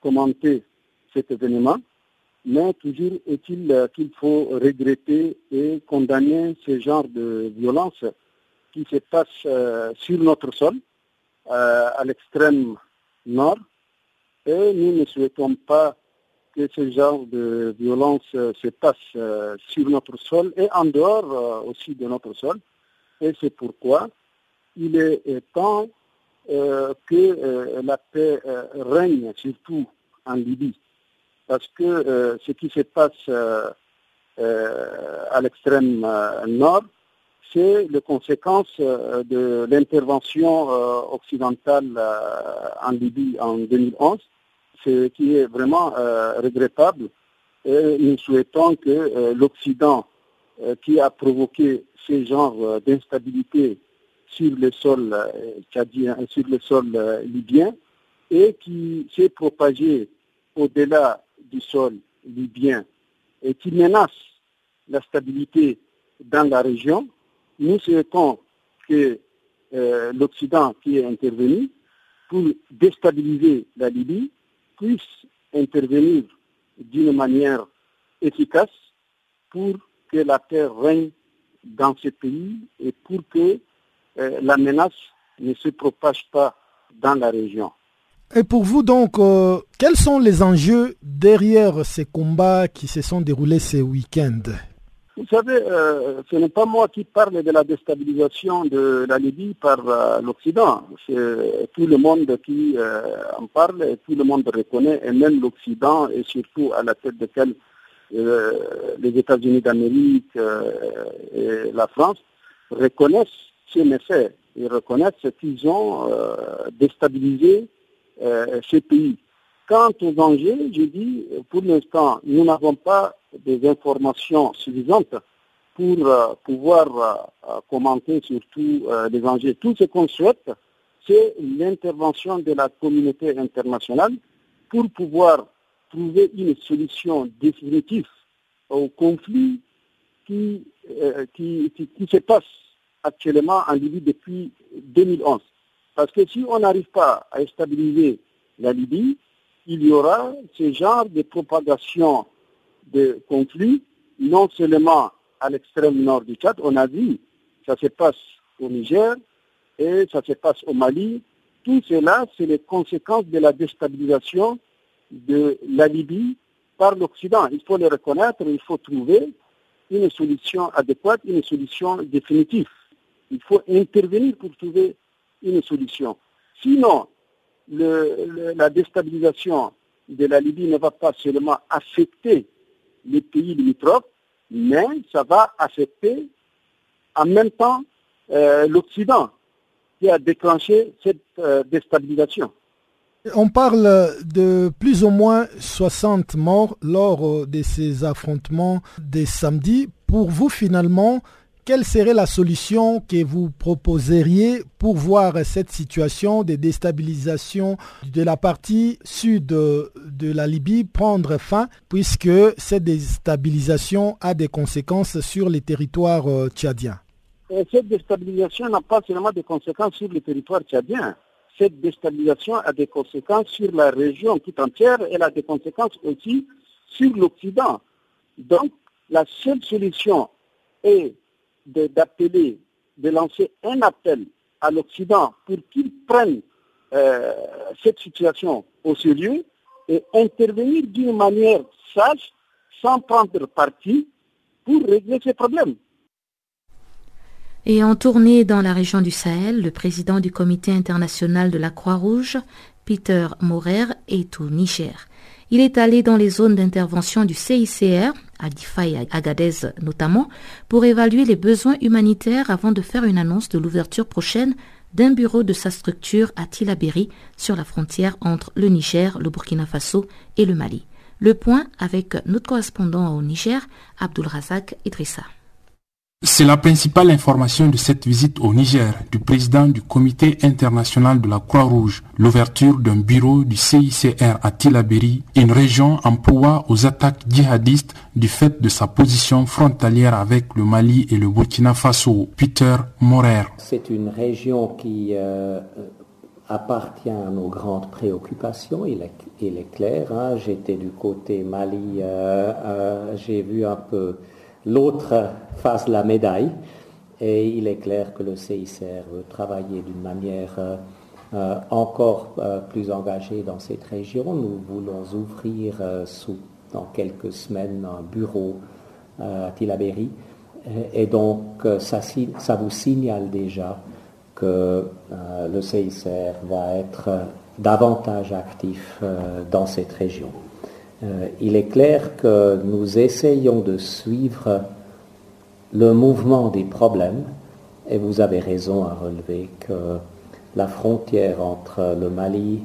commenter cet événement. Mais toujours est-il euh, qu'il faut regretter et condamner ce genre de violence qui se passe euh, sur notre sol, euh, à l'extrême nord. Et nous ne souhaitons pas que ce genre de violence se passe sur notre sol et en dehors aussi de notre sol. Et c'est pourquoi il est temps que la paix règne surtout en Libye parce que euh, ce qui se passe euh, euh, à l'extrême nord, c'est les conséquences de l'intervention occidentale en Libye en 2011, ce qui est vraiment regrettable. Et nous souhaitons que l'Occident, qui a provoqué ce genre d'instabilité sur le sol tchadien, sur le sol libyen, et qui s'est propagé au-delà du sol libyen et qui menace la stabilité dans la région, nous souhaitons que euh, l'Occident qui est intervenu pour déstabiliser la Libye puisse intervenir d'une manière efficace pour que la paix règne dans ce pays et pour que euh, la menace ne se propage pas dans la région. Et pour vous donc, euh, quels sont les enjeux derrière ces combats qui se sont déroulés ce week-end Vous savez, euh, ce n'est pas moi qui parle de la déstabilisation de la Libye par euh, l'Occident. C'est tout le monde qui en parle et tout le monde reconnaît, et même l'Occident, et surtout à la tête desquels les États-Unis d'Amérique et la France reconnaissent ces méfaits. Ils reconnaissent qu'ils ont déstabilisé euh, pays. Quant aux enjeux, je dis, pour l'instant, nous n'avons pas des informations suffisantes pour euh, pouvoir euh, commenter surtout les enjeux. Tout ce qu'on souhaite, c'est l'intervention de la communauté internationale pour pouvoir trouver une solution définitive au conflit qui, qui se passe actuellement en Libye depuis 2011. Parce que si on n'arrive pas à stabiliser la Libye, il y aura ce genre de propagation de conflits, non seulement à l'extrême nord du Tchad, on a vu, ça se passe au Niger et ça se passe au Mali. Tout cela, c'est les conséquences de la déstabilisation de la Libye par l'Occident. Il faut le reconnaître, il faut trouver une solution adéquate, une solution définitive. Il faut intervenir pour trouver une solution. Sinon, la déstabilisation de la Libye ne va pas seulement affecter les pays limitrophes, mais ça va affecter en même temps euh, l'Occident qui a déclenché cette euh, déstabilisation. On parle de plus ou moins 60 morts lors euh, de ces affrontements des samedis. Pour vous, finalement, quelle serait la solution que vous proposeriez pour voir cette situation de déstabilisation de la partie sud de la Libye prendre fin, puisque cette déstabilisation a des conséquences sur les territoires euh, tchadiens? Cette déstabilisation n'a pas seulement des conséquences sur les territoires tchadiens. cette déstabilisation a des conséquences sur la région tout entière et elle a des conséquences aussi sur l'Occident. Donc, la seule solution est d'appeler, de, lancer un appel à l'Occident pour qu'il prenne euh, cette situation au sérieux et intervenir d'une manière sage, sans prendre parti, pour régler ces problèmes. Et en tournée dans la région du Sahel, le président du comité international de la Croix-Rouge, Peter Morer, est au Niger. Il est allé dans les zones d'intervention du CICR, à Difa et à Agadez notamment, pour évaluer les besoins humanitaires avant de faire une annonce de l'ouverture prochaine d'un bureau de sa structure à Tilaberi, sur la frontière entre le Niger, le Burkina Faso et le Mali. Le point avec notre correspondant au Niger, Abdul Razak Idrissa. C'est la principale information de cette visite au Niger du président du comité international de la Croix-Rouge, l'ouverture d'un bureau du CICR à Tilaberi, une région en proie aux attaques djihadistes du fait de sa position frontalière avec le Mali et le Burkina Faso. Peter Morer. C'est une région qui euh, appartient à nos grandes préoccupations, il est, clair. Hein. J'étais du côté Mali, euh, euh, j'ai vu un peu l'autre face la médaille. Et il est clair que le CICR veut travailler d'une manière euh, euh, encore euh, plus engagée dans cette région. Nous voulons ouvrir sous, dans quelques semaines un bureau à Tilaberi. Et donc, ça, ça, vous signale déjà que le CICR va être davantage actif dans cette région. Euh, il est clair que nous essayons de suivre le mouvement des problèmes et vous avez raison à relever que la frontière entre le Mali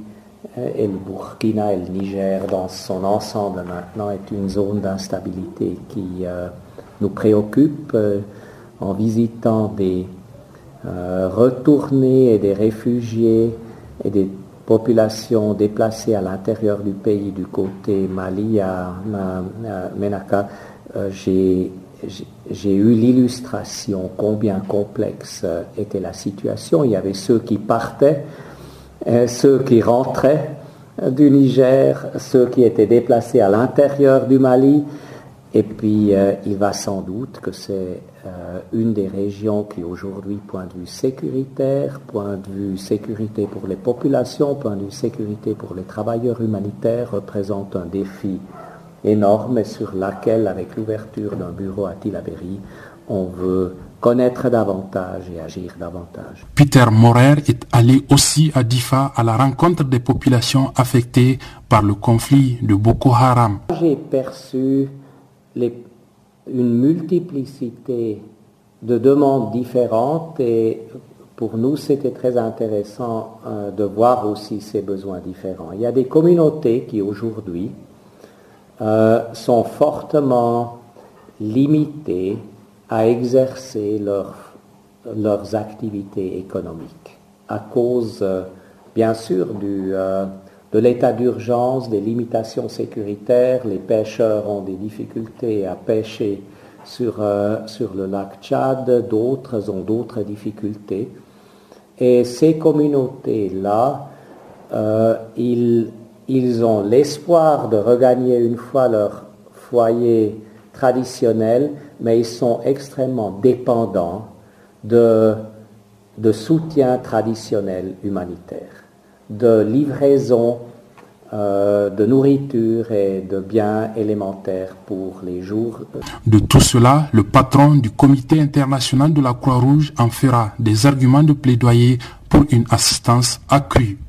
et le Burkina et le Niger dans son ensemble maintenant est une zone d'instabilité qui euh, nous préoccupe euh, en visitant des retournés et des réfugiés et des population déplacée à l'intérieur du pays du côté Mali à, Menaka, euh, j'ai eu l'illustration combien complexe euh, était la situation. Il y avait ceux qui partaient, euh, ceux qui rentraient du Niger, ceux qui étaient déplacés à l'intérieur du Mali. Et puis, il va sans doute que c'est euh, une des régions qui aujourd'hui, point de vue sécuritaire, point de vue sécurité pour les populations, point de vue sécurité pour les travailleurs humanitaires, représente un défi énorme et sur laquelle, avec l'ouverture d'un bureau à Tilaberi, on veut connaître davantage et agir davantage. Peter Morer est allé aussi à Difa à la rencontre des populations affectées par le conflit de Boko Haram. J'ai perçu une multiplicité de demandes différentes et pour nous, c'était très intéressant euh, de voir aussi ces besoins différents. Il y a des communautés qui aujourd'hui euh, sont fortement limitées à exercer leurs activités économiques à cause, euh, bien sûr, du, de l'état d'urgence, des limitations sécuritaires. Les pêcheurs ont des difficultés à pêcher sur, euh, le lac Tchad, d'autres ont d'autres difficultés. Et ces communautés-là, euh, ils, ont l'espoir de regagner une fois leur foyer traditionnel, mais ils sont extrêmement dépendants de soutien traditionnel humanitaire de livraison euh, de nourriture et de biens élémentaires pour les jours. De tout cela, le patron du comité international de la Croix-Rouge en fera des arguments de plaidoyer pour une assistance accrue.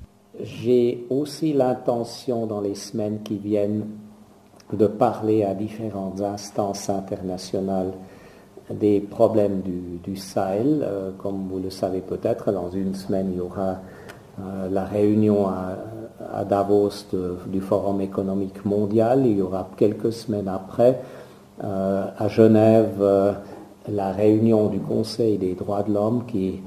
J'ai aussi l'intention dans les semaines qui viennent de parler à différentes instances internationales des problèmes du, Sahel. Euh, comme vous le savez peut-être, dans une semaine, il y aura la réunion à, Davos du Forum économique mondial. Il y aura quelques semaines après euh, à Genève euh, la réunion du Conseil des droits de l'homme qui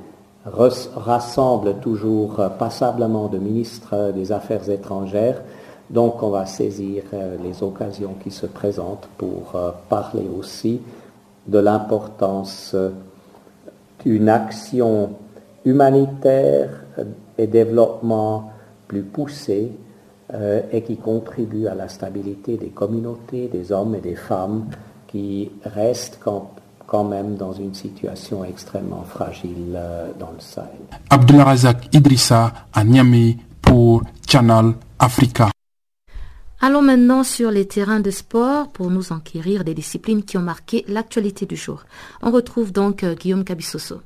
rassemble toujours passablement de ministres des Affaires étrangères. Donc on va saisir les occasions qui se présentent pour parler aussi de l'importance d'une action humanitaire et développement plus poussé euh, et qui contribue à la stabilité des communautés, des hommes et des femmes qui restent quand, quand même dans une situation extrêmement fragile euh, dans le Sahel. Abdulrazak Idrissa à Niamey pour Channel Africa. Allons maintenant sur les terrains de sport pour nous enquérir des disciplines qui ont marqué l'actualité du jour. On retrouve donc euh, Guillaume Cabissoso.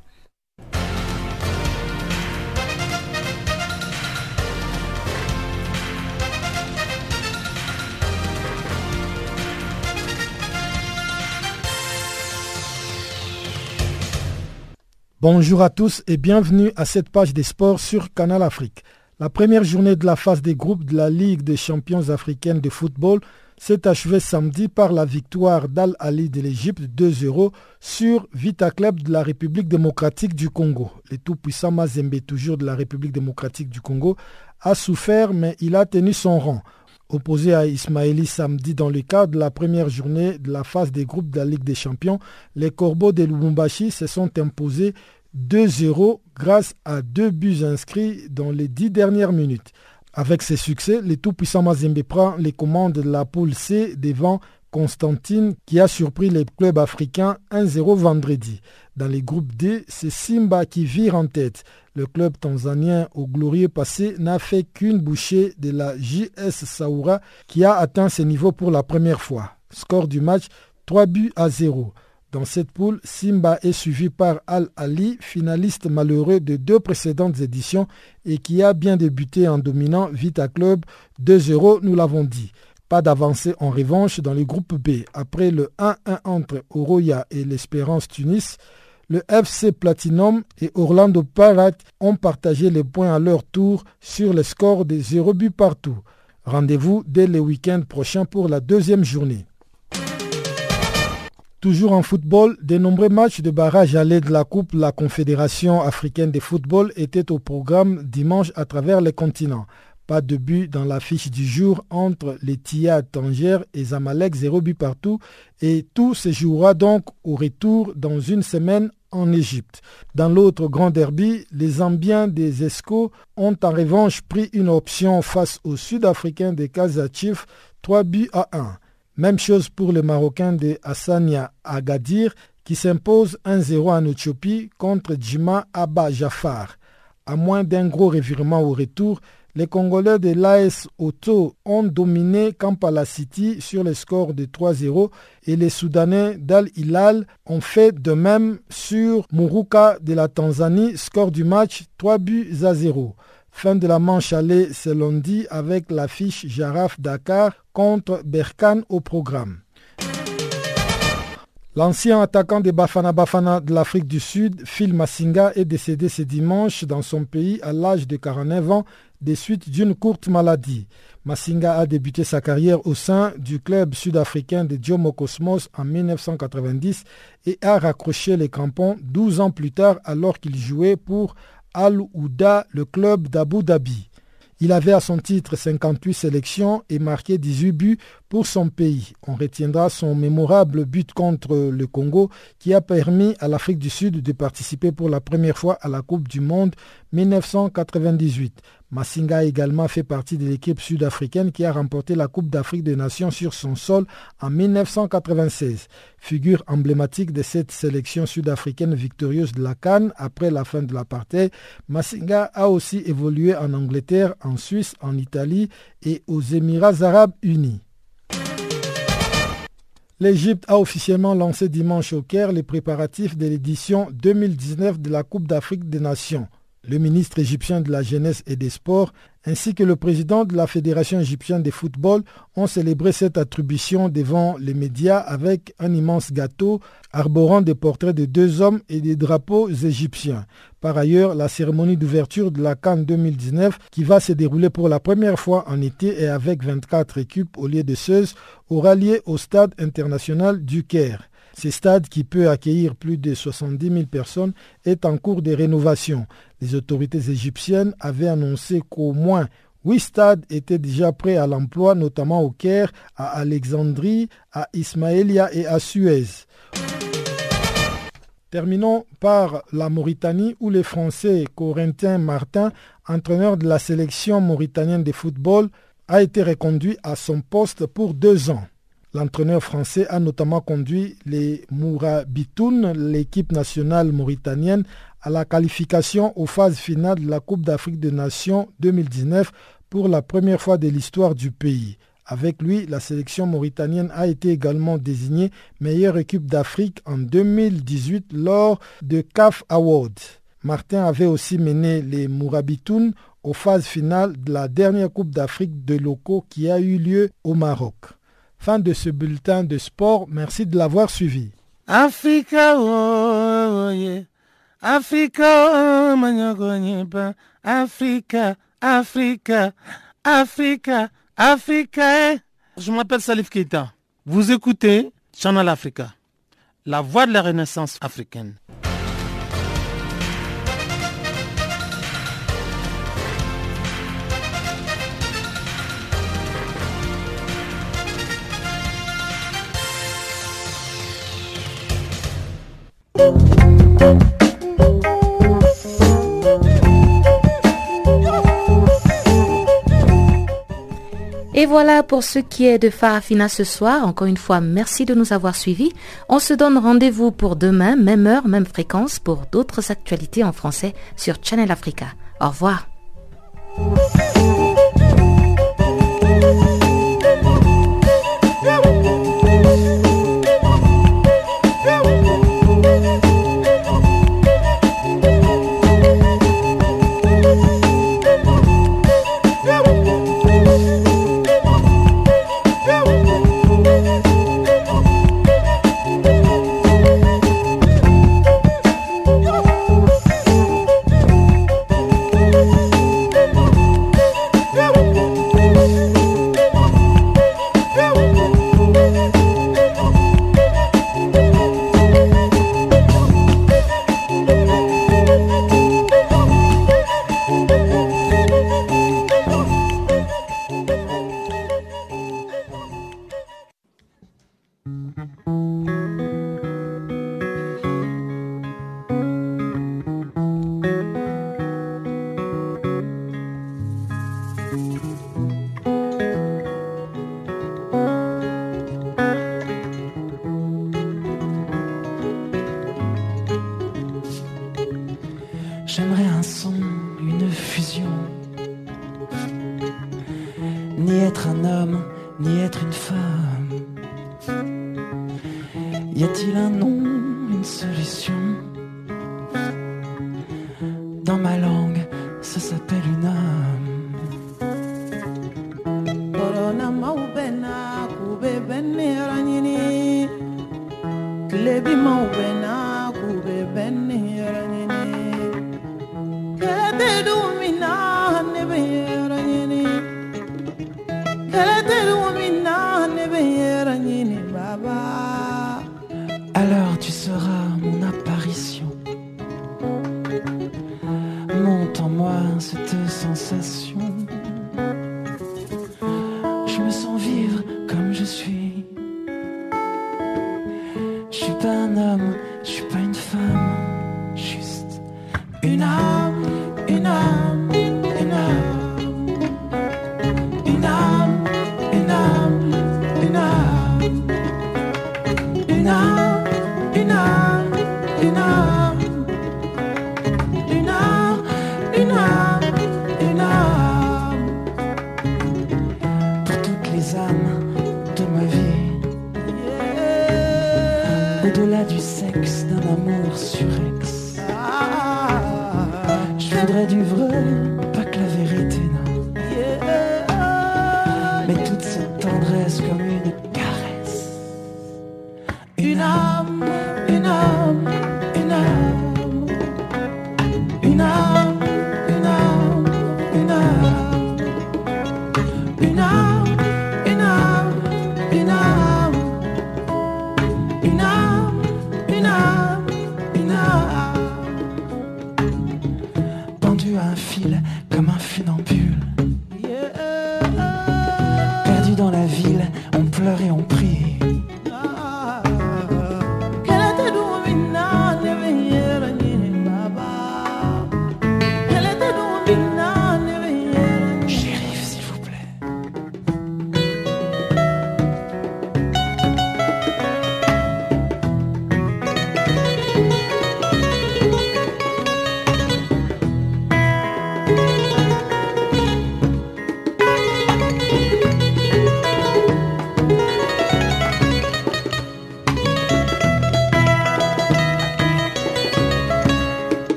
Bonjour à tous et bienvenue à cette page des sports sur Canal Afrique. La première journée de la phase des groupes de la Ligue des champions africaines de football s'est achevée samedi par la victoire d'Al Ali de l'Égypte 2-0 sur Vita Club de la République démocratique du Congo. Le tout-puissant Mazembe, toujours de la République démocratique du Congo, a souffert mais il a tenu son rang. Opposé à Ismaili samedi dans le cadre de la première journée de la phase des groupes de la Ligue des champions, les Corbeaux de Lubumbashi se sont imposés 2-0 grâce à deux buts inscrits dans les dix dernières minutes. Avec ces succès, le tout-puissant Mazembe prend les commandes de la poule C devant Constantine qui a surpris les clubs africains 1-0 vendredi. Dans les groupes D, c'est Simba qui vire en tête. Le club tanzanien au glorieux passé n'a fait qu'une bouchée de la JS Saoura qui a atteint ce niveau pour la première fois. Score du match 3 buts à 0. Dans cette poule, Simba est suivi par Al Ali, finaliste malheureux de deux précédentes éditions et qui a bien débuté en dominant Vita Club 2-0, nous l'avons dit. Pas d'avancée en revanche dans le groupe B. Après le 1-1 entre Oroya et l'Espérance Tunis, le FC Platinum et Orlando Pirates ont partagé les points à leur tour sur le score de 0 buts partout. Rendez-vous dès le week-end prochain pour la deuxième journée. Toujours en football, de nombreux matchs de barrage allés de la Coupe la Confédération africaine de football étaient au programme dimanche à travers les continents. Pas de but dans l'affiche du jour entre les Tia Tanger et Zamalek, zéro but partout. Et tout se jouera donc au retour dans une semaine en Égypte. Dans l'autre grand derby, les Zambiens des Esco ont en revanche pris une option face aux Sud-Africains des Kazachif, 3 buts à 1. Même chose pour le Marocain de Hassania Agadir qui s'impose 1-0 en Éthiopie contre Djima Abba Jafar. À moins d'un gros revirement au retour, les Congolais de l'AS Auto ont dominé Kampala City sur le score de 3-0 et les Soudanais d'Al Hilal ont fait de même sur Muruka de la Tanzanie, score du match 3 buts à 0. Fin de la manche allée ce lundi avec l'affiche Jaraf Dakar contre Berkane au programme. L'ancien attaquant des Bafana Bafana de l'Afrique du Sud, Phil Massinga, est décédé ce dimanche dans son pays à l'âge de 49 ans des suites d'une courte maladie. Massinga a débuté sa carrière au sein du club sud-africain de Diomo Cosmos en 1990 et a raccroché les crampons 12 ans plus tard alors qu'il jouait pour Al-Ouda, le club d'Abu Dhabi. Il avait à son titre 58 sélections et marqué 18 buts pour son pays. On retiendra son mémorable but contre le Congo qui a permis à l'Afrique du Sud de participer pour la première fois à la Coupe du Monde 1998. Massinga a également fait partie de l'équipe sud-africaine qui a remporté la Coupe d'Afrique des Nations sur son sol en 1996. Figure emblématique de cette sélection sud-africaine victorieuse de la Cannes après la fin de l'apartheid, Massinga a aussi évolué en Angleterre, en Suisse, en Italie et aux Émirats arabes unis. L'Égypte a officiellement lancé dimanche au Caire les préparatifs de l'édition 2019 de la Coupe d'Afrique des Nations le ministre égyptien de la Jeunesse et des Sports, ainsi que le président de la Fédération égyptienne de football ont célébré cette attribution devant les médias avec un immense gâteau arborant des portraits de deux hommes et des drapeaux égyptiens. Par ailleurs, la cérémonie d'ouverture de la Cannes 2019, qui va se dérouler pour la première fois en été et avec 24 équipes au lieu de 16, aura lieu au stade international du Caire. Ce stade, qui peut accueillir plus de 70 000 personnes, est en cours de rénovation. Les autorités égyptiennes avaient annoncé qu'au moins huit stades étaient déjà prêts à l'emploi, notamment au Caire, à Alexandrie, à Ismaïlia et à Suez. Terminons par la Mauritanie où les Français Corentin Martin, entraîneur de la sélection mauritanienne de football, a été reconduit à son poste pour deux ans. L'entraîneur français a notamment conduit les Mourabitoun, l'équipe nationale mauritanienne, à la qualification aux phases finales de la Coupe d'Afrique des Nations 2019 pour la première fois de l'histoire du pays. Avec lui, la sélection mauritanienne a été également désignée meilleure équipe d'Afrique en 2018 lors de CAF Awards. Martin avait aussi mené les Mourabitoun aux phases finales de la dernière Coupe d'Afrique de locaux qui a eu lieu au Maroc. Fin de ce bulletin de sport. Merci de l'avoir suivi. Africa, oh, yeah. Oh, Africa, Africa, Africa, Africa. Eh. Je m'appelle Salif Keita. Vous écoutez Channel Africa, la voix de la renaissance africaine. Et voilà pour ce qui est de Farafina ce soir. Encore une fois, merci de nous avoir suivis. On se donne rendez-vous pour demain, même heure, même fréquence, pour d'autres actualités en français sur Channel Africa. Au revoir. Comme un fil en